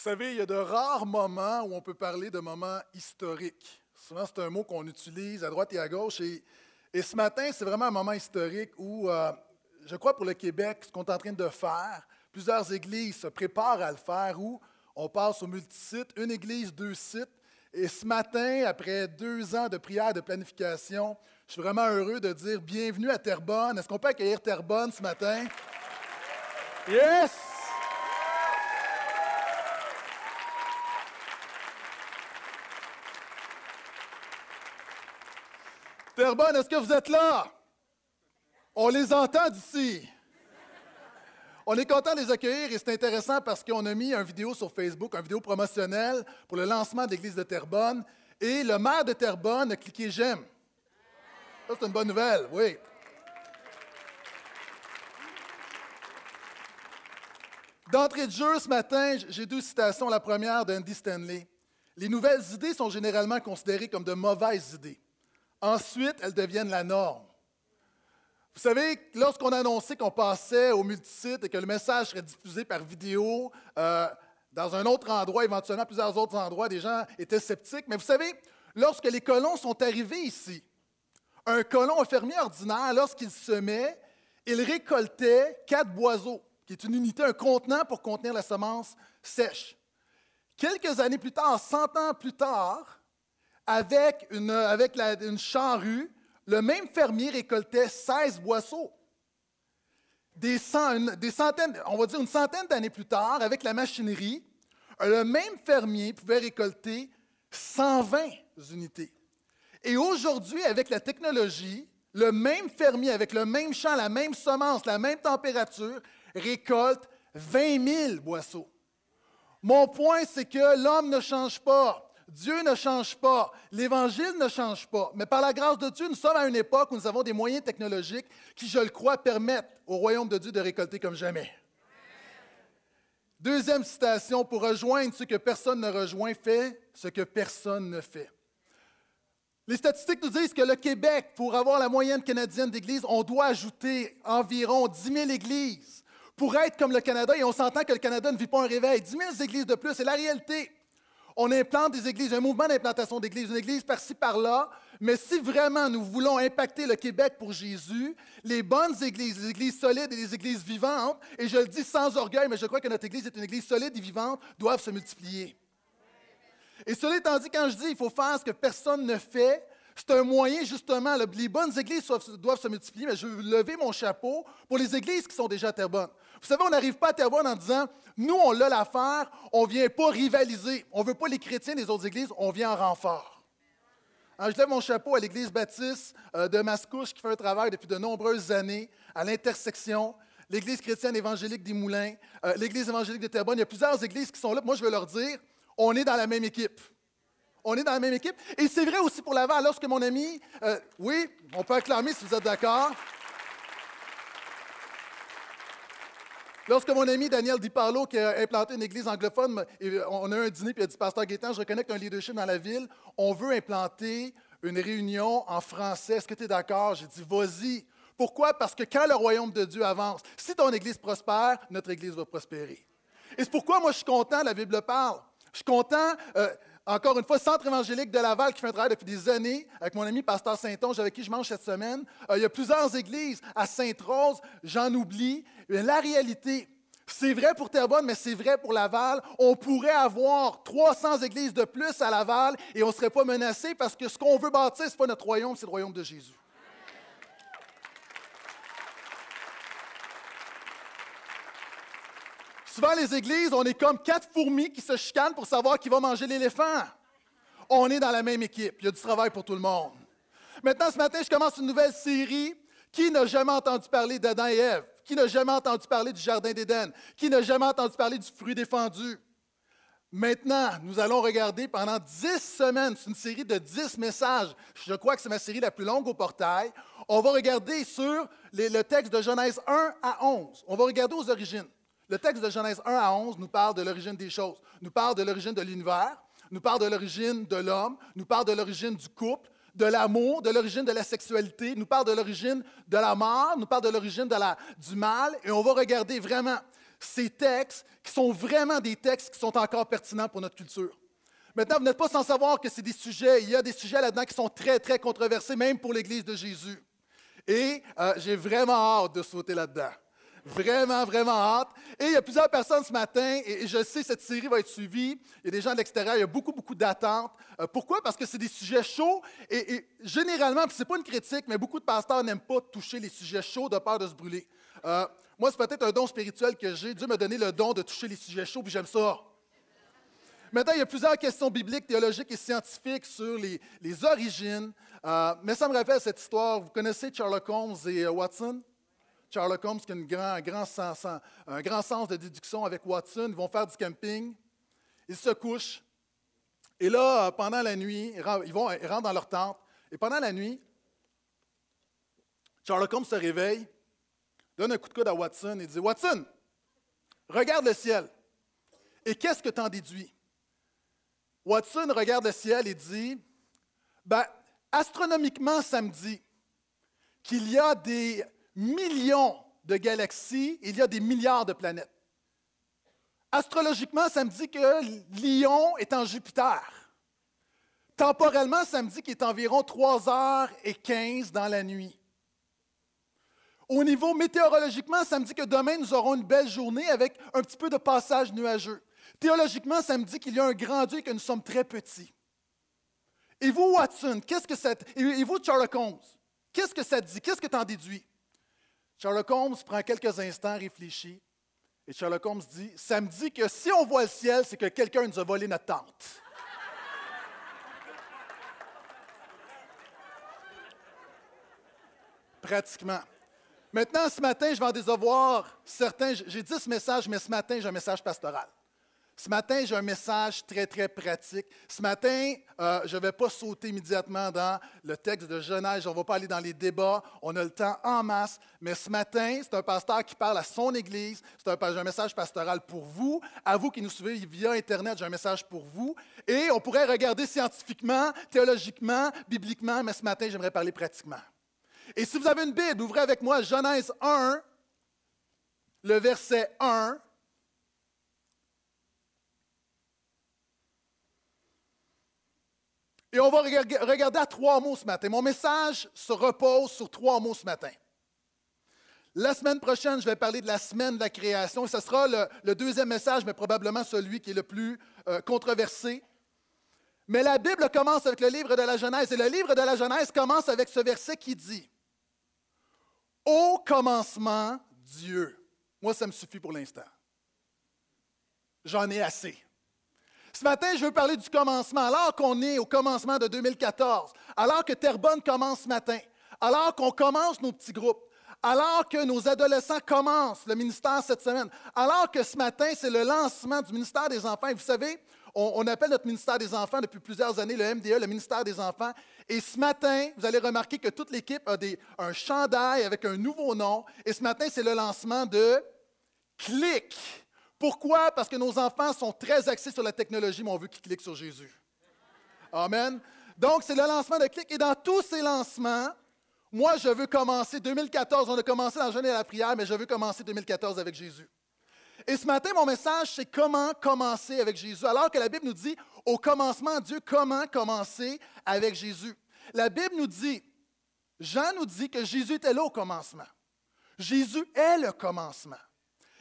savez, il y a de rares moments où on peut parler de moments historiques. Souvent, c'est un mot qu'on utilise à droite et à gauche. Et, et ce matin, c'est vraiment un moment historique où, euh, je crois pour le Québec, ce qu'on est en train de faire, plusieurs églises se préparent à le faire, où on passe au multisite, une église, deux sites. Et ce matin, après deux ans de prière, de planification, je suis vraiment heureux de dire bienvenue à Terrebonne. Est-ce qu'on peut accueillir Terrebonne ce matin? Yes! Est-ce que vous êtes là? On les entend d'ici. On est content de les accueillir et c'est intéressant parce qu'on a mis une vidéo sur Facebook, une vidéo promotionnelle pour le lancement de l'église de Terrebonne. Et le maire de Terrebonne a cliqué j'aime. Ça, c'est une bonne nouvelle, oui. D'entrée de jeu, ce matin, j'ai deux citations. La première d'Andy Stanley. Les nouvelles idées sont généralement considérées comme de mauvaises idées. Ensuite, elles deviennent la norme. Vous savez, lorsqu'on a annoncé qu'on passait au multisite et que le message serait diffusé par vidéo euh, dans un autre endroit, éventuellement plusieurs autres endroits, des gens étaient sceptiques. Mais vous savez, lorsque les colons sont arrivés ici, un colon, un fermier ordinaire, lorsqu'il semait, il récoltait quatre boiseaux, qui est une unité, un contenant pour contenir la semence sèche. Quelques années plus tard, 100 ans plus tard, avec une, avec une charrue, le même fermier récoltait 16 boisseaux. Centaines, on va dire une centaine d'années plus tard, avec la machinerie, le même fermier pouvait récolter 120 unités. Et aujourd'hui, avec la technologie, le même fermier, avec le même champ, la même semence, la même température, récolte 20 000 boisseaux. Mon point, c'est que l'homme ne change pas. Dieu ne change pas, l'Évangile ne change pas, mais par la grâce de Dieu, nous sommes à une époque où nous avons des moyens technologiques qui, je le crois, permettent au royaume de Dieu de récolter comme jamais. Deuxième citation, pour rejoindre ce que personne ne rejoint, fait ce que personne ne fait. Les statistiques nous disent que le Québec, pour avoir la moyenne canadienne d'églises, on doit ajouter environ 10 000 églises pour être comme le Canada, et on s'entend que le Canada ne vit pas un réveil. 10 000 églises de plus, c'est la réalité. On implante des églises, un mouvement d'implantation d'églises, une église par-ci, par-là. Mais si vraiment nous voulons impacter le Québec pour Jésus, les bonnes églises, les églises solides et les églises vivantes, et je le dis sans orgueil, mais je crois que notre église est une église solide et vivante, doivent se multiplier. Et cela étant dit, quand je dis qu'il faut faire ce que personne ne fait, c'est un moyen, justement, les bonnes églises doivent se multiplier, mais je veux lever mon chapeau pour les églises qui sont déjà à Terrebonne. Vous savez, on n'arrive pas à Terrebonne en disant, nous, on l'a l'affaire, on ne vient pas rivaliser. On ne veut pas les chrétiens des autres églises, on vient en renfort. je lève mon chapeau à l'Église baptiste euh, de Mascouche qui fait un travail depuis de nombreuses années à l'intersection. L'Église chrétienne évangélique des Moulins, euh, l'Église évangélique de Terrebonne. Il y a plusieurs églises qui sont là. Moi, je veux leur dire, on est dans la même équipe. On est dans la même équipe. Et c'est vrai aussi pour Laval. Lorsque mon ami, euh, oui, on peut acclamer si vous êtes d'accord. Lorsque mon ami Daniel DiParlo, qui a implanté une église anglophone, on a un dîner, puis il a dit Pasteur Gaétan, je reconnais un leadership dans la ville, on veut implanter une réunion en français. Est-ce que tu es d'accord? J'ai dit Vas-y. Pourquoi? Parce que quand le royaume de Dieu avance, si ton église prospère, notre église va prospérer. Et c'est pourquoi moi je suis content, la Bible parle. Je suis content. Euh, encore une fois, Centre évangélique de Laval qui fait un travail depuis des années avec mon ami Pasteur Saint-Onge avec qui je mange cette semaine. Euh, il y a plusieurs églises à Sainte-Rose, j'en oublie. La réalité, c'est vrai pour Terrebonne, mais c'est vrai pour Laval. On pourrait avoir 300 églises de plus à Laval et on ne serait pas menacé parce que ce qu'on veut bâtir, ce n'est pas notre royaume, c'est le royaume de Jésus. Souvent, les églises, on est comme quatre fourmis qui se chicanent pour savoir qui va manger l'éléphant. On est dans la même équipe. Il y a du travail pour tout le monde. Maintenant, ce matin, je commence une nouvelle série. Qui n'a jamais entendu parler d'Adam et Ève? Qui n'a jamais entendu parler du Jardin d'Éden? Qui n'a jamais entendu parler du fruit défendu? Maintenant, nous allons regarder pendant dix semaines, c'est une série de dix messages. Je crois que c'est ma série la plus longue au portail. On va regarder sur le texte de Genèse 1 à 11. On va regarder aux origines. Le texte de Genèse 1 à 11 nous parle de l'origine des choses, nous parle de l'origine de l'univers, nous parle de l'origine de l'homme, nous parle de l'origine du couple, de l'amour, de l'origine de la sexualité, nous parle de l'origine de la mort, nous parle de l'origine du mal, et on va regarder vraiment ces textes qui sont vraiment des textes qui sont encore pertinents pour notre culture. Maintenant, vous n'êtes pas sans savoir que c'est des sujets, il y a des sujets là-dedans qui sont très, très controversés, même pour l'Église de Jésus. Et euh, j'ai vraiment hâte de sauter là-dedans. Vraiment, vraiment hâte. Et il y a plusieurs personnes ce matin, et je sais cette série va être suivie. Il y a des gens de l'extérieur, il y a beaucoup, beaucoup d'attentes. Euh, pourquoi? Parce que c'est des sujets chauds. Et, généralement, ce n'est pas une critique, mais beaucoup de pasteurs n'aiment pas toucher les sujets chauds de peur de se brûler. Euh, moi, c'est peut-être un don spirituel que j'ai. Dieu m'a donné le don de toucher les sujets chauds, puis j'aime ça. Maintenant, il y a plusieurs questions bibliques, théologiques et scientifiques sur les, origines. Euh, mais ça me rappelle cette histoire. Vous connaissez Sherlock Holmes et Watson? Sherlock Holmes qui a un grand sens de déduction avec Watson. Ils vont faire du camping. Ils se couchent. Et là, pendant la nuit, ils, vont, rentrent dans leur tente. Et pendant la nuit, Sherlock Holmes se réveille, donne un coup de coude à Watson et dit Watson, regarde le ciel. Et qu'est-ce que tu en déduis? Watson regarde le ciel et dit ben, astronomiquement, ça me dit qu'il y a des millions de galaxies, il y a des milliards de planètes. Astrologiquement, ça me dit que Lion est en Jupiter. Temporellement, ça me dit qu'il est environ 3 heures et 15 dans la nuit. Au niveau météorologiquement, ça me dit que demain, nous aurons une belle journée avec un petit peu de passage nuageux. Théologiquement, ça me dit qu'il y a un grand Dieu et que nous sommes très petits. Et vous, Watson, qu'est-ce que ça... Et vous, Sherlock Holmes, qu'est-ce que ça dit? Qu'est-ce que tu en déduis? Sherlock Holmes prend quelques instants, réfléchit, et Sherlock Holmes dit Ça me dit que si on voit le ciel, c'est que quelqu'un nous a volé notre tente. Pratiquement. Maintenant, ce matin, je vais en désavoir certains. J'ai dit ce message, mais ce matin, j'ai un message pastoral. Ce matin, j'ai un message très, très pratique. Ce matin, euh, je ne vais pas sauter immédiatement dans le texte de Genèse. On ne va pas aller dans les débats. On a le temps en masse. Mais ce matin, c'est un pasteur qui parle à son Église. C'est un, un, message pastoral pour vous. À vous qui nous suivez via Internet, j'ai un message pour vous. Et on pourrait regarder scientifiquement, théologiquement, bibliquement, mais ce matin, j'aimerais parler pratiquement. Et si vous avez une Bible, ouvrez avec moi Genèse 1, le verset 1. Et on va regarder à trois mots ce matin. Mon message se repose sur trois mots ce matin. La semaine prochaine, je vais parler de la semaine de la création. Ce sera le, deuxième message, mais probablement celui qui est le plus euh, controversé. Mais la Bible commence avec le livre de la Genèse. Et le livre de la Genèse commence avec ce verset qui dit Au commencement, Dieu. Moi, ça me suffit pour l'instant. J'en ai assez. Ce matin, je veux parler du commencement. Alors qu'on est au commencement de 2014, alors que Terrebonne commence ce matin, alors qu'on commence nos petits groupes, alors que nos adolescents commencent le ministère cette semaine, alors que ce matin, c'est le lancement du ministère des Enfants. Vous savez, on, appelle notre ministère des Enfants depuis plusieurs années le MDE, le ministère des Enfants. Et ce matin, vous allez remarquer que toute l'équipe a un chandail avec un nouveau nom. Et ce matin, c'est le lancement de Clic. Pourquoi? Parce que nos enfants sont très axés sur la technologie, mais on veut qu'ils cliquent sur Jésus. Amen. Donc, c'est le lancement de Clic. Et dans tous ces lancements, moi, je veux commencer 2014. On a commencé dans le jeûne et la prière, mais je veux commencer 2014 avec Jésus. Et ce matin, mon message, c'est comment commencer avec Jésus. Alors que la Bible nous dit, au commencement, Dieu, comment commencer avec Jésus. La Bible nous dit, Jean nous dit que Jésus était là au commencement. Jésus est le commencement.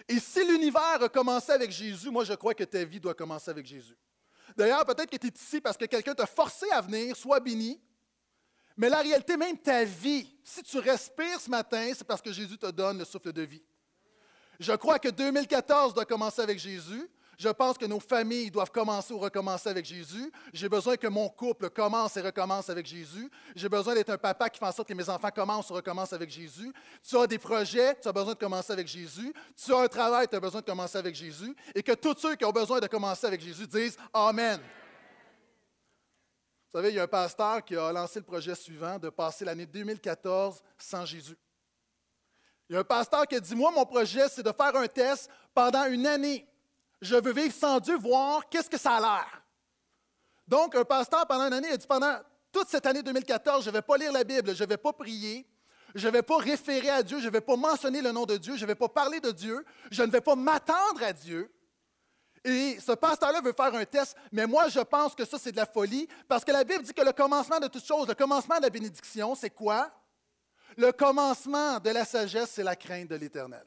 Et si l'univers a commencé avec Jésus, moi je crois que ta vie doit commencer avec Jésus. D'ailleurs, peut-être que tu es ici parce que quelqu'un t'a forcé à venir, sois béni. Mais la réalité, même ta vie, si tu respires ce matin, c'est parce que Jésus te donne le souffle de vie. Je crois que 2014 doit commencer avec Jésus. Je pense que nos familles doivent commencer ou recommencer avec Jésus. J'ai besoin que mon couple commence et recommence avec Jésus. J'ai besoin d'être un papa qui fait en sorte que mes enfants commencent ou recommencent avec Jésus. Tu as des projets, tu as besoin de commencer avec Jésus. Tu as un travail, tu as besoin de commencer avec Jésus. Et que tous ceux qui ont besoin de commencer avec Jésus disent Amen. Vous savez, il y a un pasteur qui a lancé le projet suivant de passer l'année 2014 sans Jésus. Il y a un pasteur qui a dit, moi, mon projet, c'est de faire un test pendant une année je veux vivre sans Dieu, voir qu'est-ce que ça a l'air. Donc, un pasteur, pendant une année, a dit pendant toute cette année 2014, je ne vais pas lire la Bible, je ne vais pas prier, je ne vais pas référer à Dieu, je ne vais pas mentionner le nom de Dieu, je ne vais pas parler de Dieu, je ne vais pas m'attendre à Dieu. Et ce pasteur-là veut faire un test, mais moi, je pense que ça, c'est de la folie, parce que la Bible dit que le commencement de toute chose, le commencement de la bénédiction, c'est quoi? Le commencement de la sagesse, c'est la crainte de l'Éternel.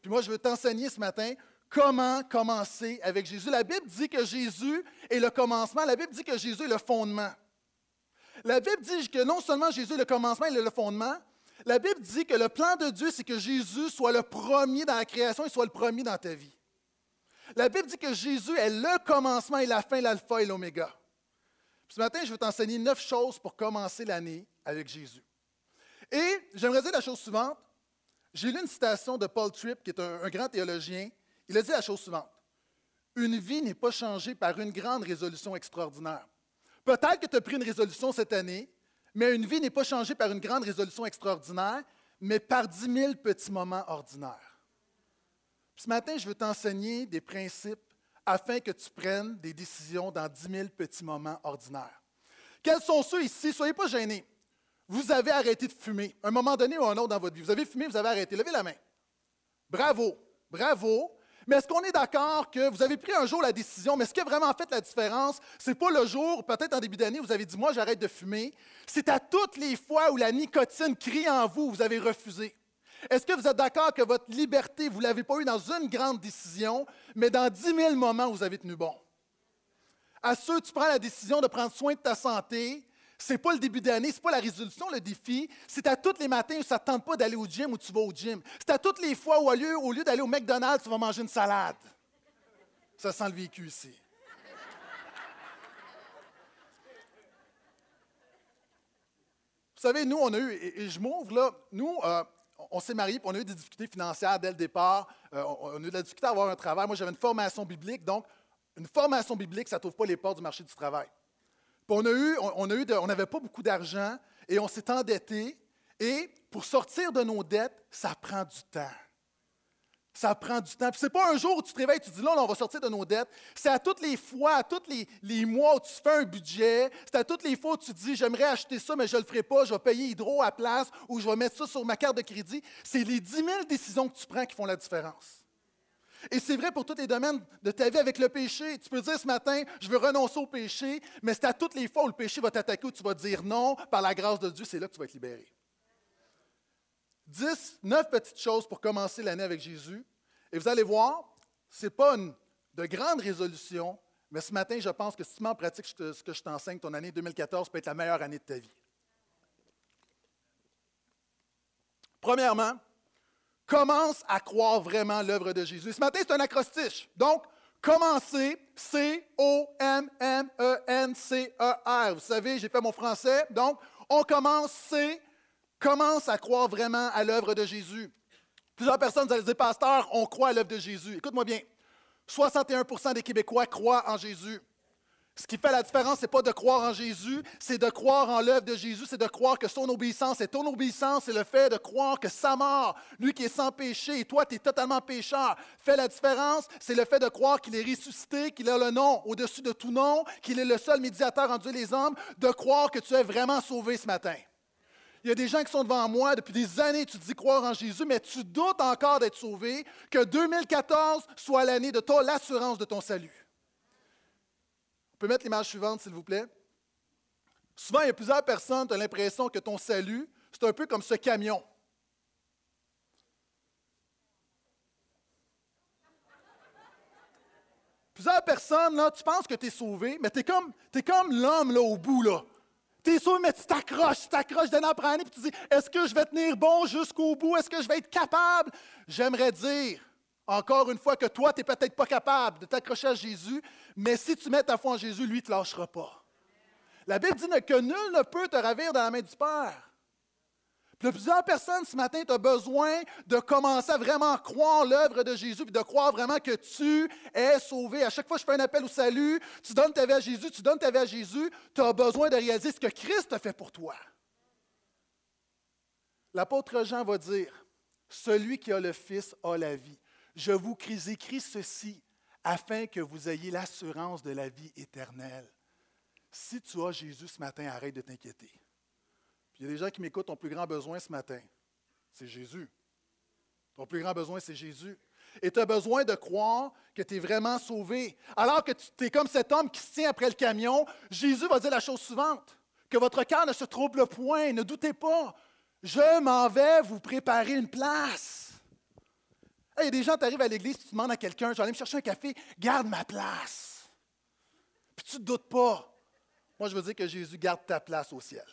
Puis moi, je veux t'enseigner ce matin comment commencer avec Jésus. La Bible dit que Jésus est le commencement, la Bible dit que Jésus est le fondement. La Bible dit que non seulement Jésus est le commencement, il est le fondement, la Bible dit que le plan de Dieu, c'est que Jésus soit le premier dans la création et soit le premier dans ta vie. La Bible dit que Jésus est le commencement et la fin, l'alpha et l'oméga. Ce matin, je vais t'enseigner neuf choses pour commencer l'année avec Jésus. Et j'aimerais dire la chose suivante. J'ai lu une citation de Paul Tripp, qui est un, grand théologien. Il a dit la chose suivante. Une vie n'est pas changée par une grande résolution extraordinaire. Peut-être que tu as pris une résolution cette année, mais une vie n'est pas changée par une grande résolution extraordinaire, mais par dix mille petits moments ordinaires. Ce matin, je veux t'enseigner des principes afin que tu prennes des décisions dans dix mille petits moments ordinaires. Quels sont ceux ici? Soyez pas gênés vous avez arrêté de fumer, un moment donné ou un autre dans votre vie. Vous avez fumé, vous avez arrêté. Levez la main. Bravo, bravo. Mais est-ce qu'on est, d'accord que vous avez pris un jour la décision, mais ce qui a vraiment fait la différence, ce n'est pas le jour, peut-être en début d'année, vous avez dit, moi, j'arrête de fumer. C'est à toutes les fois où la nicotine crie en vous, vous avez refusé. Est-ce que vous êtes d'accord que votre liberté, vous ne l'avez pas eue dans une grande décision, mais dans dix mille moments, vous avez tenu bon? À ceux, tu prends la décision de prendre soin de ta santé, n'est pas le début d'année, n'est pas la résolution, le défi. C'est à tous les matins où ça ne tente pas d'aller au gym ou tu vas au gym. C'est à toutes les fois où, au lieu, d'aller au McDonald's, tu vas manger une salade. Ça sent le vécu ici. Vous savez, nous, on a eu, et, je m'ouvre là, nous, euh, on s'est mariés, on a eu des difficultés financières dès le départ. Euh, on, a eu de la difficulté à avoir un travail. Moi, j'avais une formation biblique, donc une formation biblique, ça ne t'ouvre pas les portes du marché du travail on n'avait pas beaucoup d'argent et on s'est endetté. Et pour sortir de nos dettes, ça prend du temps. Ça prend du temps. Ce n'est pas un jour où tu te réveilles et tu dis là, on va sortir de nos dettes. C'est à toutes les fois, à tous les, mois où tu fais un budget. C'est à toutes les fois où tu dis j'aimerais acheter ça, mais je le ferai pas, je vais payer Hydro à place ou je vais mettre ça sur ma carte de crédit. C'est les 10 000 décisions que tu prends qui font la différence. Et c'est vrai pour tous les domaines de ta vie avec le péché. Tu peux dire ce matin, je veux renoncer au péché, mais c'est à toutes les fois où le péché va t'attaquer, où tu vas dire non, par la grâce de Dieu, c'est là que tu vas être libéré. Dix, neuf petites choses pour commencer l'année avec Jésus. Et vous allez voir, ce n'est pas une, de grande résolution, mais ce matin, je pense que si tu mets en pratique ce que je t'enseigne, ton année 2014 peut être la meilleure année de ta vie. Premièrement, commence à croire vraiment l'œuvre de Jésus. Ce matin, c'est un acrostiche. Donc, commencer, C-O-M-M-E-N-C-E-R. Vous savez, j'ai fait mon français. Donc, on commence, C, commence à croire vraiment à l'œuvre de Jésus. Plusieurs personnes, vous allez dire, pasteur, on croit à l'œuvre de Jésus. Écoute-moi bien. 61% des Québécois croient en Jésus. Ce qui fait la différence, ce n'est pas de croire en Jésus, c'est de croire en l'œuvre de Jésus, c'est de croire que son obéissance est ton obéissance, c'est le fait de croire que sa mort, lui qui est sans péché, et toi, tu es totalement pécheur, fait la différence, c'est le fait de croire qu'il est ressuscité, qu'il a le nom au-dessus de tout nom, qu'il est le seul médiateur en Dieu les hommes, de croire que tu es vraiment sauvé ce matin. Il y a des gens qui sont devant moi depuis des années, tu dis croire en Jésus, mais tu doutes encore d'être sauvé, que 2014 soit l'année de l'assurance de ton salut. On peut mettre l'image suivante, s'il vous plaît. Souvent, il y a plusieurs personnes, tu as l'impression que ton salut, c'est un peu comme ce camion. Plusieurs personnes, là, tu penses que tu es sauvé, mais tu es comme, comme l'homme là, au bout. Là. Tu es sauvé, mais tu t'accroches, tu t'accroches d'un après année, puis tu dis Est-ce que je vais tenir bon jusqu'au bout? Est-ce que je vais être capable? J'aimerais dire encore une fois que toi, tu n'es peut-être pas capable de t'accrocher à Jésus, mais si tu mets ta foi en Jésus, lui, ne te lâchera pas. La Bible dit que nul ne peut te ravir dans la main du Père. Plusieurs personnes ce matin, tu besoin de commencer à vraiment croire l'œuvre de Jésus, puis de croire vraiment que tu es sauvé. À chaque fois que je fais un appel au salut, tu donnes ta vie à Jésus, tu donnes ta vie à Jésus, tu as besoin de réaliser ce que Christ a fait pour toi. L'apôtre Jean va dire, celui qui a le Fils a la vie. Je vous écris ceci afin que vous ayez l'assurance de la vie éternelle. Si tu as Jésus ce matin, arrête de t'inquiéter. Il y a des gens qui m'écoutent, ton plus grand besoin ce matin, c'est Jésus. Ton plus grand besoin, c'est Jésus. Et tu as besoin de croire que tu es vraiment sauvé. Alors que tu es comme cet homme qui se tient après le camion, Jésus va dire la chose suivante, que votre cœur ne se trouble point, ne doutez pas. Je m'en vais vous préparer une place. Il y a des gens, tu arrives à l'église, tu demandes à quelqu'un, je vais me chercher un café, garde ma place. Puis tu ne doutes pas. Moi, je veux dire que Jésus garde ta place au ciel.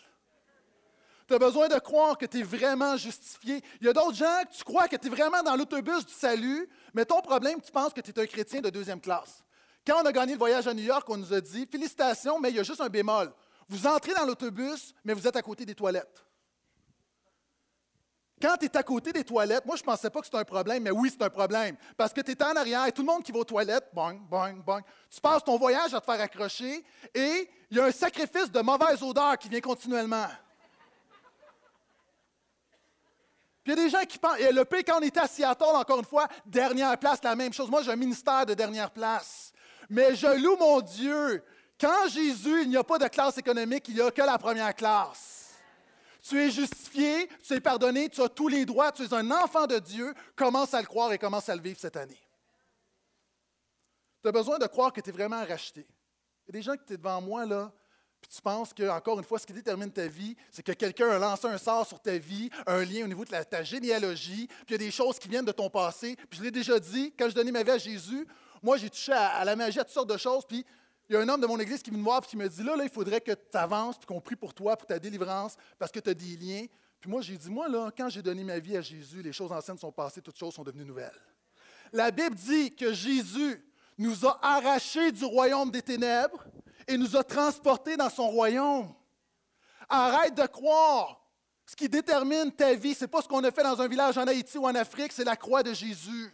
Tu as besoin de croire que tu es vraiment justifié. Il y a d'autres gens que tu crois que tu es vraiment dans l'autobus du salut, mais ton problème, tu penses que tu es un chrétien de deuxième classe. Quand on a gagné le voyage à New York, on nous a dit Félicitations, mais il y a juste un bémol. Vous entrez dans l'autobus, mais vous êtes à côté des toilettes. Quand tu es à côté des toilettes, moi, je ne pensais pas que c'était un problème, mais oui, c'est un problème. Parce que tu es en arrière et tout le monde qui va aux toilettes, bang, bang, bang. Tu passes ton voyage à te faire accrocher et il y a un sacrifice de mauvaise odeur qui vient continuellement. Puis il y a des gens qui pensent, et le pays, quand on était à Seattle, encore une fois, dernière place, la même chose. Moi, j'ai un ministère de dernière place. Mais je loue mon Dieu. Quand Jésus, il n'y a pas de classe économique, il n'y a que la première classe. Tu es justifié, tu es pardonné, tu as tous les droits, tu es un enfant de Dieu. Commence à le croire et commence à le vivre cette année. Tu as besoin de croire que tu es vraiment racheté. Il y a des gens qui étaient devant moi, là, puis tu penses que, encore une fois, ce qui détermine ta vie, c'est que quelqu'un a lancé un sort sur ta vie, un lien au niveau de ta généalogie, puis il y a des choses qui viennent de ton passé. Puis je l'ai déjà dit, quand je donnais ma vie à Jésus, moi, j'ai touché à, la magie, à toutes sortes de choses. Puis il y a un homme de mon église qui vient me voir et qui me dit là, là, il faudrait que tu avances, puis qu'on prie pour toi, pour ta délivrance, parce que tu as des liens. Puis moi, j'ai dit moi, là, quand j'ai donné ma vie à Jésus, les choses anciennes sont passées, toutes choses sont devenues nouvelles. La Bible dit que Jésus nous a arrachés du royaume des ténèbres et nous a transportés dans son royaume. Arrête de croire. Ce qui détermine ta vie, ce n'est pas ce qu'on a fait dans un village en Haïti ou en Afrique, c'est la croix de Jésus.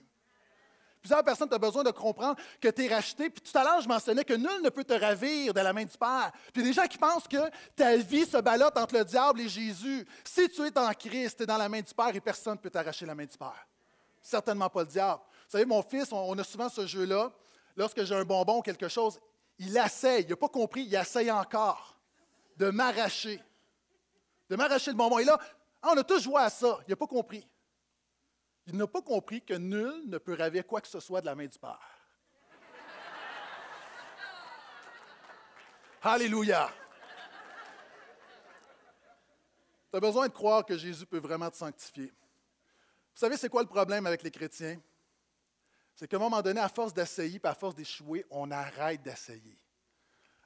Plusieurs personnes ont besoin de comprendre que tu es racheté. Puis tout à l'heure, je mentionnais que nul ne peut te ravir de la main du Père. Puis il y a des gens qui pensent que ta vie se ballotte entre le diable et Jésus. Si tu es en Christ, tu es dans la main du Père et personne ne peut t'arracher la main du Père. Certainement pas le diable. Vous savez, mon fils, on a souvent ce jeu-là. Lorsque j'ai un bonbon ou quelque chose, il essaye, il n'a pas compris, il essaye encore de m'arracher. De m'arracher le bonbon. Et là, on a tous joué à ça, il n'a pas compris. Il n'a pas compris que nul ne peut ravir quoi que ce soit de la main du Père. Alléluia. Tu as besoin de croire que Jésus peut vraiment te sanctifier. Vous savez, c'est quoi le problème avec les chrétiens? c'est qu'à un moment donné, à force d'essayer, puis à force d'échouer, on arrête d'essayer.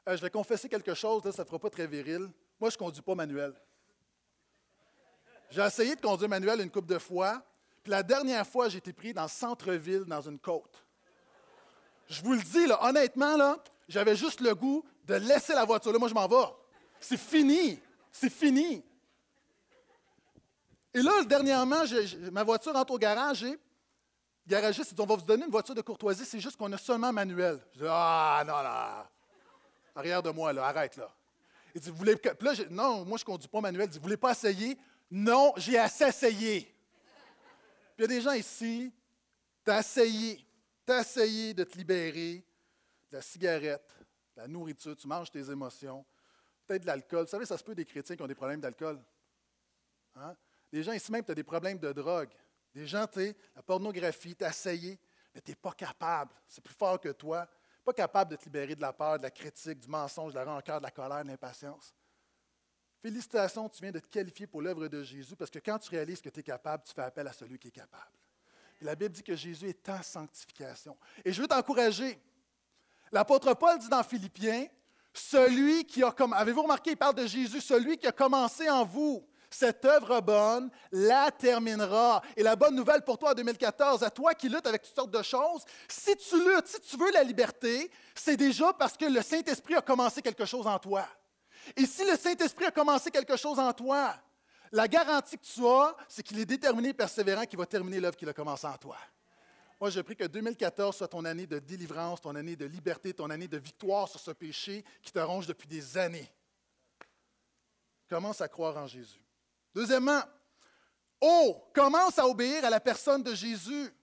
Euh, je vais confesser quelque chose, là, ça ne fera pas très viril. Moi, je ne conduis pas manuel. J'ai essayé de conduire manuel une couple de fois, puis la dernière fois, j'ai été pris dans le centre-ville, dans une côte. Je vous le dis, là, honnêtement, là, j'avais juste le goût de laisser la voiture là. Moi, je m'en vais. C'est fini. C'est fini. Et là, dernièrement, ma voiture rentre au garage et garagiste, il dit, on va vous donner une voiture de courtoisie, c'est juste qu'on a seulement manuel. Je dis, ah, non, là. Arrière de moi, là, arrête, là. Il dit, vous voulez. Puis là, non, moi, je ne conduis pas manuel. Il dit, vous voulez pas essayer? Non, j'ai assez essayé. Il y a des gens ici, tu as essayé. Tu essayé de te libérer de la cigarette, de la nourriture, tu manges tes émotions, peut-être de l'alcool. Vous savez, ça se peut des chrétiens qui ont des problèmes d'alcool. Hein? Des gens ici même, tu as des problèmes de drogue. Des gens, tu sais, la pornographie, tu as essayé, mais tu n'es pas capable. C'est plus fort que toi. Pas capable de te libérer de la peur, de la critique, du mensonge, de la rancœur, de la colère, de l'impatience. Félicitations, tu viens de te qualifier pour l'œuvre de Jésus parce que quand tu réalises que tu es capable, tu fais appel à celui qui est capable. La Bible dit que Jésus est en sanctification. Et je veux t'encourager. L'apôtre Paul dit dans Philippiens, celui qui a comme, avez-vous remarqué, il parle de Jésus, celui qui a commencé en vous cette œuvre bonne la terminera. Et la bonne nouvelle pour toi en 2014, à toi qui luttes avec toutes sortes de choses, si tu luttes, si tu veux la liberté, c'est déjà parce que le Saint-Esprit a commencé quelque chose en toi. Et si le Saint-Esprit a commencé quelque chose en toi, la garantie que tu as, c'est qu'il est déterminé et persévérant qu'il va terminer l'œuvre qu'il a commencée en toi. Moi, je prie que 2014 soit ton année de délivrance, ton année de liberté, ton année de victoire sur ce péché qui te ronge depuis des années. Commence à croire en Jésus. Deuxièmement, oh, commence à obéir à la personne de Jésus.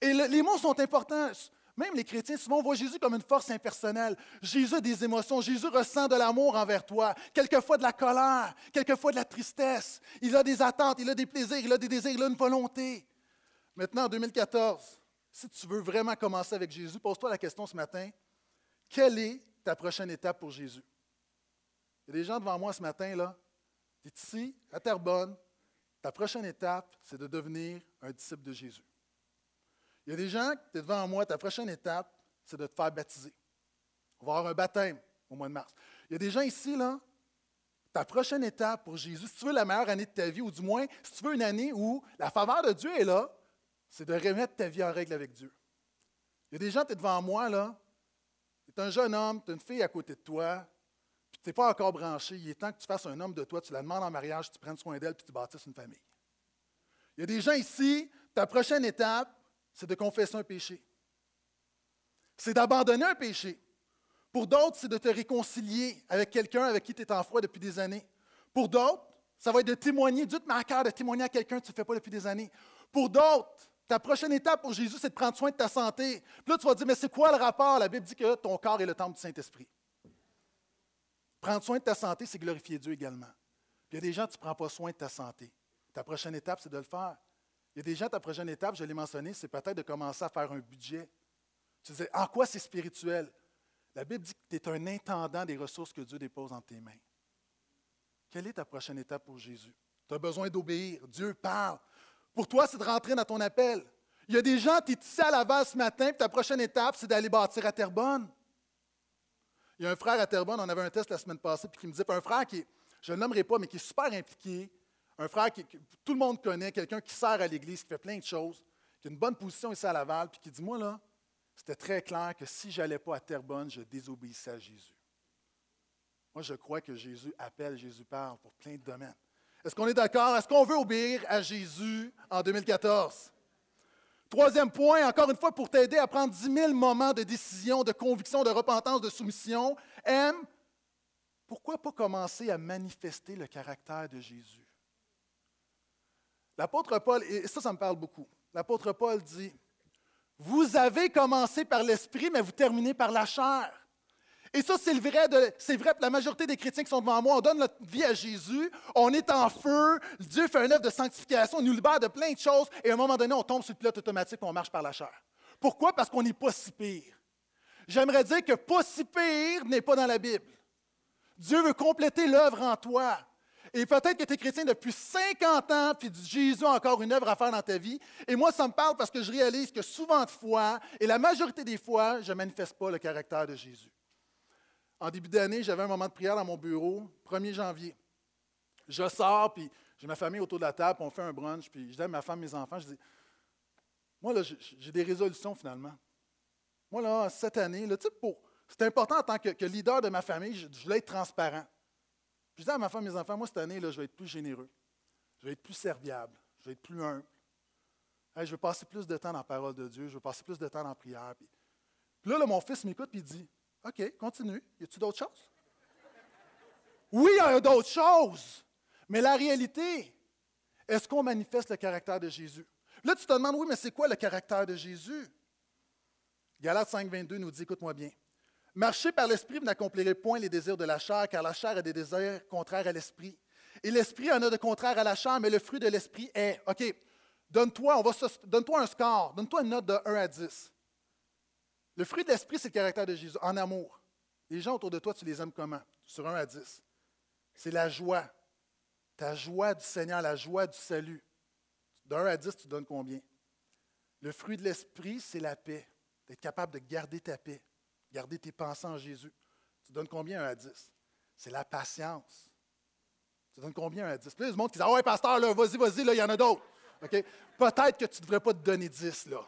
Et les mots sont importants. Même les chrétiens, souvent, voit Jésus comme une force impersonnelle. Jésus a des émotions. Jésus ressent de l'amour envers toi, quelquefois de la colère, quelquefois de la tristesse. Il a des attentes, il a des plaisirs, il a des désirs, il a une volonté. Maintenant, en 2014, si tu veux vraiment commencer avec Jésus, pose-toi la question ce matin. Quelle est ta prochaine étape pour Jésus? Il y a des gens devant moi ce matin, là. Tu ici, à Terrebonne. Ta prochaine étape, c'est de devenir un disciple de Jésus. Il y a des gens qui sont devant moi, ta prochaine étape, c'est de te faire baptiser. On va avoir un baptême au mois de mars. Il y a des gens ici, là, ta prochaine étape pour Jésus, si tu veux la meilleure année de ta vie, ou du moins, si tu veux une année où la faveur de Dieu est là, c'est de remettre ta vie en règle avec Dieu. Il y a des gens, tu es devant moi, là, tu es un jeune homme, tu as une fille à côté de toi, puis tu n'es pas encore branché, il est temps que tu fasses un homme de toi, tu la demandes en mariage, tu prennes soin d'elle, puis tu bâtisses une famille. Il y a des gens ici, ta prochaine étape, c'est de confesser un péché. C'est d'abandonner un péché. Pour d'autres, c'est de te réconcilier avec quelqu'un avec qui tu es en froid depuis des années. Pour d'autres, ça va être de témoigner, Dieu te met à cœur de témoigner à quelqu'un que tu ne fais pas depuis des années. Pour d'autres, ta prochaine étape pour Jésus, c'est de prendre soin de ta santé. Puis là, tu vas dire, mais c'est quoi le rapport? La Bible dit que ton corps est le temple du Saint-Esprit. Prendre soin de ta santé, c'est glorifier Dieu également. Puis il y a des gens, tu ne prends pas soin de ta santé. Ta prochaine étape, c'est de le faire. Il y a des gens, ta prochaine étape, je l'ai mentionné, c'est peut-être de commencer à faire un budget. Tu disais, en quoi c'est spirituel? La Bible dit que tu es un intendant des ressources que Dieu dépose dans tes mains. Quelle est ta prochaine étape pour Jésus? Tu as besoin d'obéir. Dieu parle. Pour toi, c'est de rentrer dans ton appel. Il y a des gens, tu es ici à Laval ce matin, puis ta prochaine étape, c'est d'aller bâtir à Terrebonne. Il y a un frère à Terrebonne, on avait un test la semaine passée, puis qui me disait, un frère qui, je ne le nommerai pas, mais qui est super impliqué, un frère que tout le monde connaît, quelqu'un qui sert à l'Église, qui fait plein de choses, qui a une bonne position ici à Laval, puis qui dit, moi là, c'était très clair que si je n'allais pas à Terrebonne, je désobéissais à Jésus. Moi, je crois que Jésus appelle, Jésus parle pour plein de domaines. Est-ce qu'on est d'accord? Est-ce qu'on veut obéir à Jésus en 2014? Troisième point, encore une fois, pour t'aider à prendre 10 000 moments de décision, de conviction, de repentance, de soumission, aime, pourquoi pas commencer à manifester le caractère de Jésus? L'apôtre Paul, et ça, ça me parle beaucoup, l'apôtre Paul dit, vous avez commencé par l'esprit, mais vous terminez par la chair. Et ça, c'est vrai, vrai pour la majorité des chrétiens qui sont devant moi. On donne notre vie à Jésus, on est en feu, Dieu fait un œuvre de sanctification, il nous libère de plein de choses, et à un moment donné, on tombe sur le pilote automatique et on marche par la chair. Pourquoi? Parce qu'on n'est pas si pire. J'aimerais dire que pas si pire n'est pas dans la Bible. Dieu veut compléter l'œuvre en toi. Et peut-être que tu es chrétien depuis 50 ans, puis Jésus a encore une œuvre à faire dans ta vie. Et moi, ça me parle parce que je réalise que souvent de fois, et la majorité des fois, je ne manifeste pas le caractère de Jésus. En début d'année, j'avais un moment de prière dans mon bureau, 1er janvier. Je sors, puis j'ai ma famille autour de la table, on fait un brunch, puis je dis à ma femme, mes enfants, je dis, moi, là, j'ai des résolutions finalement. Moi, là, cette année, là, pour, c'est important en tant que, leader de ma famille, je, voulais être transparent. Je dis à ma femme, mes enfants, moi, cette année, là, je vais être plus généreux. Je vais être plus serviable. Je vais être plus humble. je vais passer plus de temps dans la parole de Dieu. Je vais passer plus de temps dans la prière. Puis, là, là, mon fils m'écoute et il dit OK, continue. Y a-t-il d'autres choses? Oui, il y a d'autres choses. Mais la réalité, est-ce qu'on manifeste le caractère de Jésus? Là, tu te demandes, oui, mais c'est quoi le caractère de Jésus? Galates 5, 22 nous dit, écoute-moi bien. Marchez par l'esprit, vous n'accomplirez point les désirs de la chair, car la chair a des désirs contraires à l'esprit. Et l'esprit en a de contraire à la chair, mais le fruit de l'esprit est. OK, donne-toi, donne-toi un score, donne-toi une note de 1 à 10. Le fruit de l'esprit, c'est le caractère de Jésus, en amour. Les gens autour de toi, tu les aimes comment? Sur 1 à 10. C'est la joie. Ta joie du Seigneur, la joie du salut. De 1 à 10, tu donnes combien? Le fruit de l'esprit, c'est la paix. D'être capable de garder ta paix, garder tes pensées en Jésus. Tu donnes combien 1 à 10? C'est la patience. Tu donnes combien 1 à 10? Puis là, il y a monde qui dit Ah ouais, pasteur, là, vas-y, vas-y, là, il y en a d'autres. Peut-être que tu ne devrais pas te donner 10, là.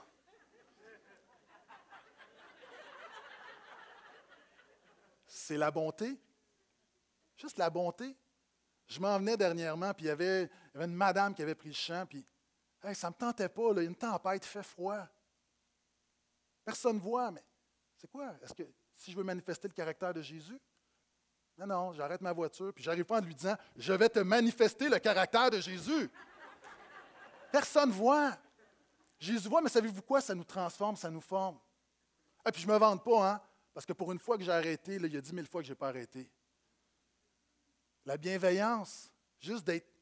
c'est la bonté. Juste la bonté. Je m'en venais dernièrement, puis il y, avait, une madame qui avait pris le champ, puis ça ne me tentait pas, a une tempête, fait froid. Personne ne voit, mais c'est quoi? Est-ce que si je veux manifester le caractère de Jésus? Non, non, j'arrête ma voiture, puis j'arrive pas en lui disant Je vais te manifester le caractère de Jésus. Personne ne voit. Jésus voit, mais savez-vous quoi? Ça nous transforme, ça nous forme. Ah, puis je ne me vante pas, hein, parce que pour une fois que j'ai arrêté, il y a dix mille fois que je n'ai pas arrêté. La bienveillance, juste d'être,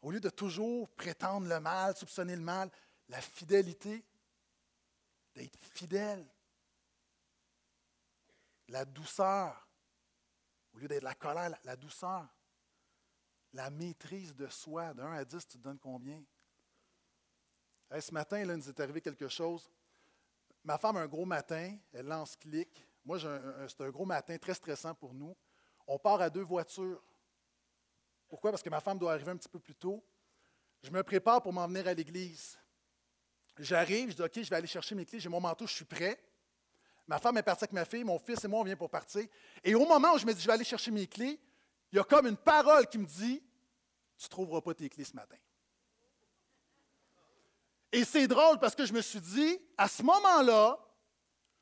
au lieu de toujours prétendre le mal, soupçonner le mal, la fidélité, d'être fidèle. La douceur, au lieu d'être la colère, la, douceur. La maîtrise de soi, de 1 à 10, tu te donnes combien? ce matin, là, il nous est arrivé quelque chose. Ma femme a un gros matin, elle lance clic. Moi, c'est un gros matin très stressant pour nous. On part à deux voitures. Pourquoi? Parce que ma femme doit arriver un petit peu plus tôt. Je me prépare pour m'en venir à l'église. J'arrive, je dis OK, je vais aller chercher mes clés, j'ai mon manteau, je suis prêt. Ma femme est partie avec ma fille, mon fils et moi, on vient pour partir. Et au moment où je me dis, je vais aller chercher mes clés, il y a comme une parole qui me dit, tu ne trouveras pas tes clés ce matin. Et c'est drôle parce que je me suis dit, à ce moment-là,